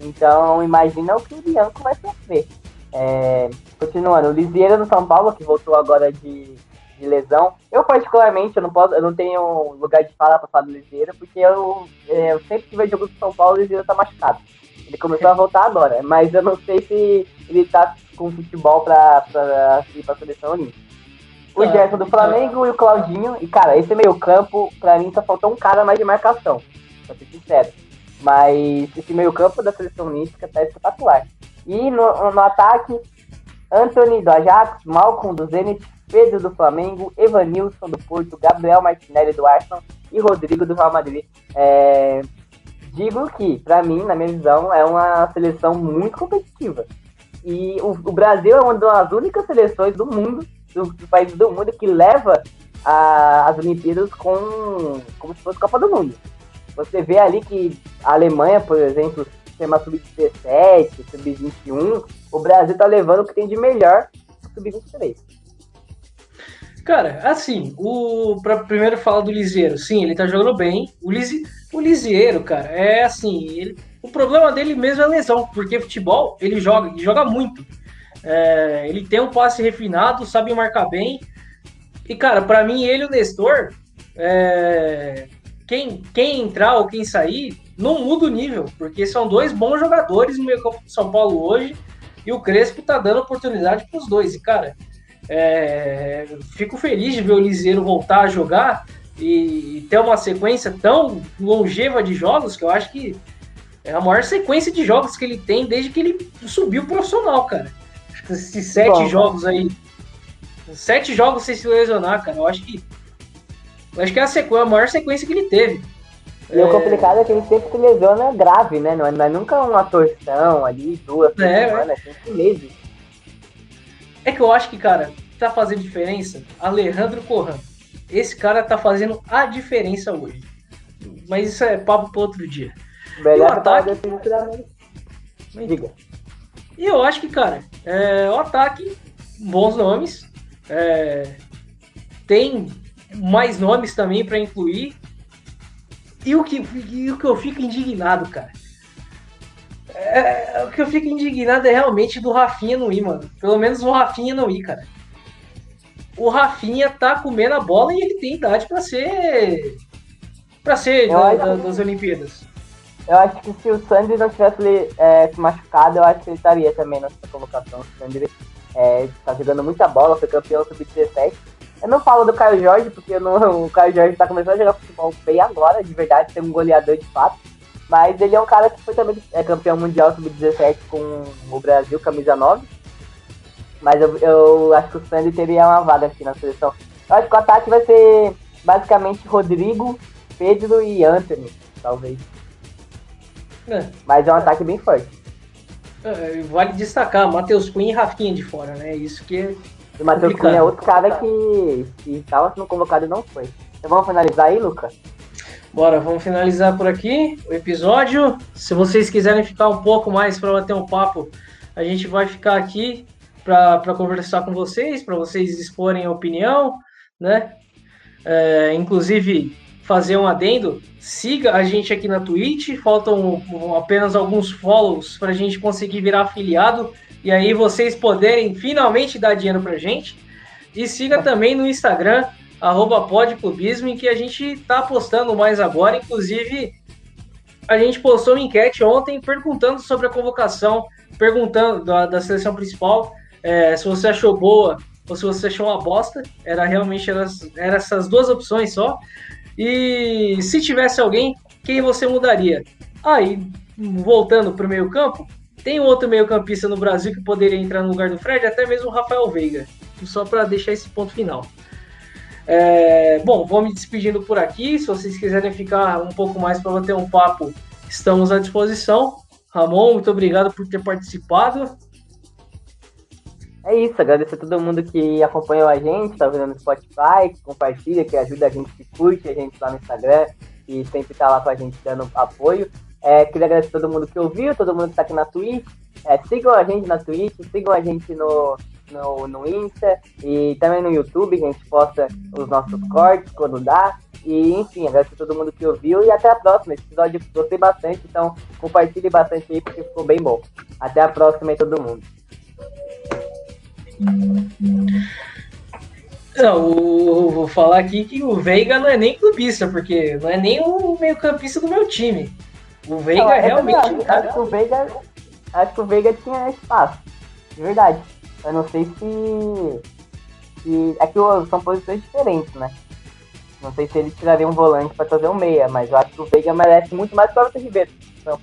Então, imagina o que o Bianco vai sofrer. É, continuando, o Lisieira no São Paulo, que voltou agora de, de, lesão. Eu, particularmente, eu não, posso, eu não tenho lugar de fala para falar do Lisieira, porque eu, é, eu sempre que vejo jogo do São Paulo, o Lisieira tá machucado. Ele começou a voltar agora, mas eu não sei se ele tá com futebol para ir pra seleção olímpica. O ah, Gerson do Flamengo e o Claudinho. E, cara, esse meio campo, pra mim, só faltou um cara mais de marcação. Pra ser sincero. Mas esse meio campo da seleção olímpica tá espetacular. E no, no ataque, Anthony do Ajax, Malcolm do Zenit, Pedro do Flamengo, Evanilson do Porto, Gabriel Martinelli do Arsenal e Rodrigo do Real Madrid. É, digo que, para mim, na minha visão, é uma seleção muito competitiva. E o, o, Brasil é uma das únicas seleções do mundo, dos do países do mundo, que leva a, as Olimpíadas com, como se fosse Copa do Mundo. Você vê ali que a Alemanha, por exemplo, sistema sub-17, sub-21, o Brasil tá levando o que tem de melhor sub-23. Cara, assim, o para primeiro falar do Lisieiro, sim, ele tá jogando bem. O, Lisi, o Lisieiro, cara, é assim, ele, o problema dele mesmo é lesão, porque futebol ele joga, ele joga muito. É, ele tem um passe refinado, sabe marcar bem. E, cara, para mim, ele e o Nestor, é, quem, quem entrar ou quem sair, não muda o nível, porque são dois bons jogadores no meio campo de São Paulo hoje, e o Crespo tá dando oportunidade para os dois. E, cara, é, fico feliz de ver o Liseiro voltar a jogar e ter uma sequência tão longeva de jogos que eu acho que é a maior sequência de jogos que ele tem desde que ele subiu profissional, cara. Esses sete Bom, jogos aí. Sete jogos sem se lesionar, cara. Eu acho que. Eu acho que é a, sequ... a maior sequência que ele teve. E é... o complicado é que ele sempre se lesiona grave, né? Não é, não é nunca uma torção ali, duas, é, semanas, é. sempre meses. É que eu acho que, cara, tá fazendo diferença Alejandro Corran. Esse cara tá fazendo a diferença hoje. Mas isso é papo para outro dia. Melhor e o ataque... Diga. E eu acho que, cara, é, o ataque, bons nomes. É, tem mais nomes também para incluir. E o, que, e o que eu fico indignado, cara. É, o que eu fico indignado é realmente do Rafinha não ir, mano. Pelo menos o Rafinha não ir, cara. O Rafinha tá comendo a bola e ele tem idade para ser. para ser da, da, das Olimpíadas. Eu acho que se o Sandri não tivesse é, se machucado, eu acho que ele estaria também nessa convocação. O Sandri é, tá jogando muita bola, foi campeão sub-17. Eu não falo do Caio Jorge, porque não, o Caio Jorge tá começando a jogar futebol bem agora, de verdade, ser um goleador de fato. Mas ele é um cara que foi também é, campeão mundial sub-17 com o Brasil, camisa 9. Mas eu, eu acho que o Sandy teria uma vaga aqui na seleção. Eu acho que o ataque vai ser basicamente Rodrigo, Pedro e Anthony, talvez. É. Mas é um ataque bem forte. É, vale destacar, Matheus Cunha e Rafinha de fora, né? Isso que é. E o Matheus Cunha é outro cara que, estava sendo convocado e não foi. Então vamos finalizar aí, Luca? Bora, vamos finalizar por aqui o episódio. Se vocês quiserem ficar um pouco mais para bater um papo, a gente vai ficar aqui para conversar com vocês, para vocês exporem a opinião, né? É, inclusive, fazer um adendo, siga a gente aqui na Twitch, faltam apenas alguns follows para a gente conseguir virar afiliado e aí vocês poderem finalmente dar dinheiro para gente. E siga também no Instagram, arroba podclubismo, em que a gente está postando mais agora. Inclusive, a gente postou uma enquete ontem perguntando sobre a convocação, perguntando da, da seleção principal, é, se você achou boa ou se você achou uma bosta. Era realmente era, era essas duas opções só. E se tivesse alguém, quem você mudaria? Aí, voltando para o meio campo, tem outro meio campista no Brasil que poderia entrar no lugar do Fred, até mesmo o Rafael Veiga. Só para deixar esse ponto final. É, bom, vou me despedindo por aqui. Se vocês quiserem ficar um pouco mais para bater um papo, estamos à disposição. Ramon, muito obrigado por ter participado. É isso, agradecer a todo mundo que acompanhou a gente, tá vendo no Spotify, que compartilha, que ajuda a gente, que curte a gente lá no Instagram e sempre tá lá com a gente dando apoio. É, queria agradecer todo mundo que ouviu, todo mundo que tá aqui na Twitch. É, sigam a gente na Twitch, sigam a gente no, no, no Insta e também no YouTube, a gente posta os nossos cortes quando dá. E enfim, agradecer a todo mundo que ouviu e até a próxima. Esse episódio gostei bastante, então compartilhe bastante aí porque ficou bem bom. Até a próxima aí todo mundo. Não, vou falar aqui que o Veiga não é nem clubista, porque não é nem o meio-campista do meu time. O Veiga não, é realmente. Verdade, acho, que o Veiga, acho que o Veiga tinha espaço. De verdade. Eu não sei se. se é que são posições diferentes, né? Não sei se ele tiraria um volante para trazer um meia, mas eu acho que o Veiga merece muito mais que o Everton Ribeiro. Então,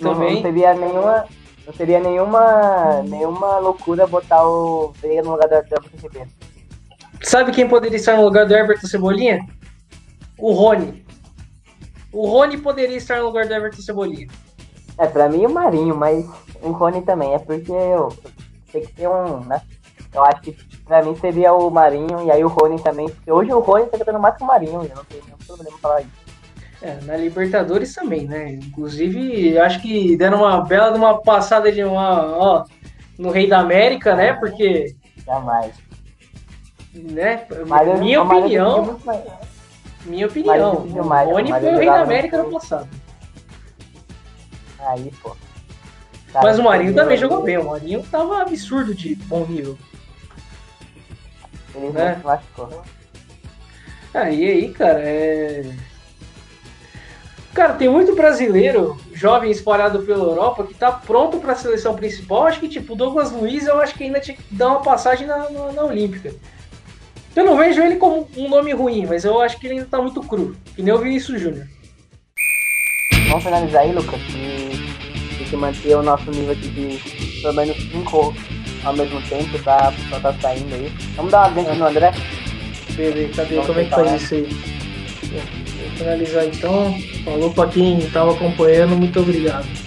Também. Não, não seria nenhuma não seria nenhuma, nenhuma loucura botar o Veiga no lugar do Everton Ribeiro. Sabe quem poderia estar no lugar do Everton Cebolinha? O Rony. O Rony poderia estar no lugar do Everton Cebolinha. É, pra mim o Marinho, mas o Rony também. É porque eu, tem que ter um, né? Eu acho que pra mim seria o Marinho e aí o Rony também. Porque hoje o Rony tá jogando mais que o Marinho, eu não tenho nenhum problema falar isso. É, na Libertadores também, né? Inclusive, acho que deram uma bela de uma passada de uma, ó, no Rei da América, né? Porque. Jamais. Né? Mas minha opinião. Minha opinião. o Rony foi o Rei da América no passado. Aí, pô. Cara, Mas o Marinho também jogou bem. O Marinho tava absurdo de bom nível. Ele né? machucou. Ah, e aí, cara, é Cara, tem muito brasileiro jovem espalhado pela Europa que tá pronto para a seleção principal. Acho que, tipo, o Douglas Luiz, eu acho que ainda tinha que dar uma passagem na, na, na Olímpica. Eu não vejo ele como um nome ruim, mas eu acho que ele ainda tá muito cru. Que nem o Vinícius Júnior. Vamos finalizar aí, Lucas, e tem que manter o nosso nível aqui de pelo menos 5 ao mesmo tempo, tá? Só tá saindo aí. Vamos dar uma dentro no André? Beleza, cadê? Como é que faz isso aí? Vou finalizar então. Falou para quem estava acompanhando, muito obrigado.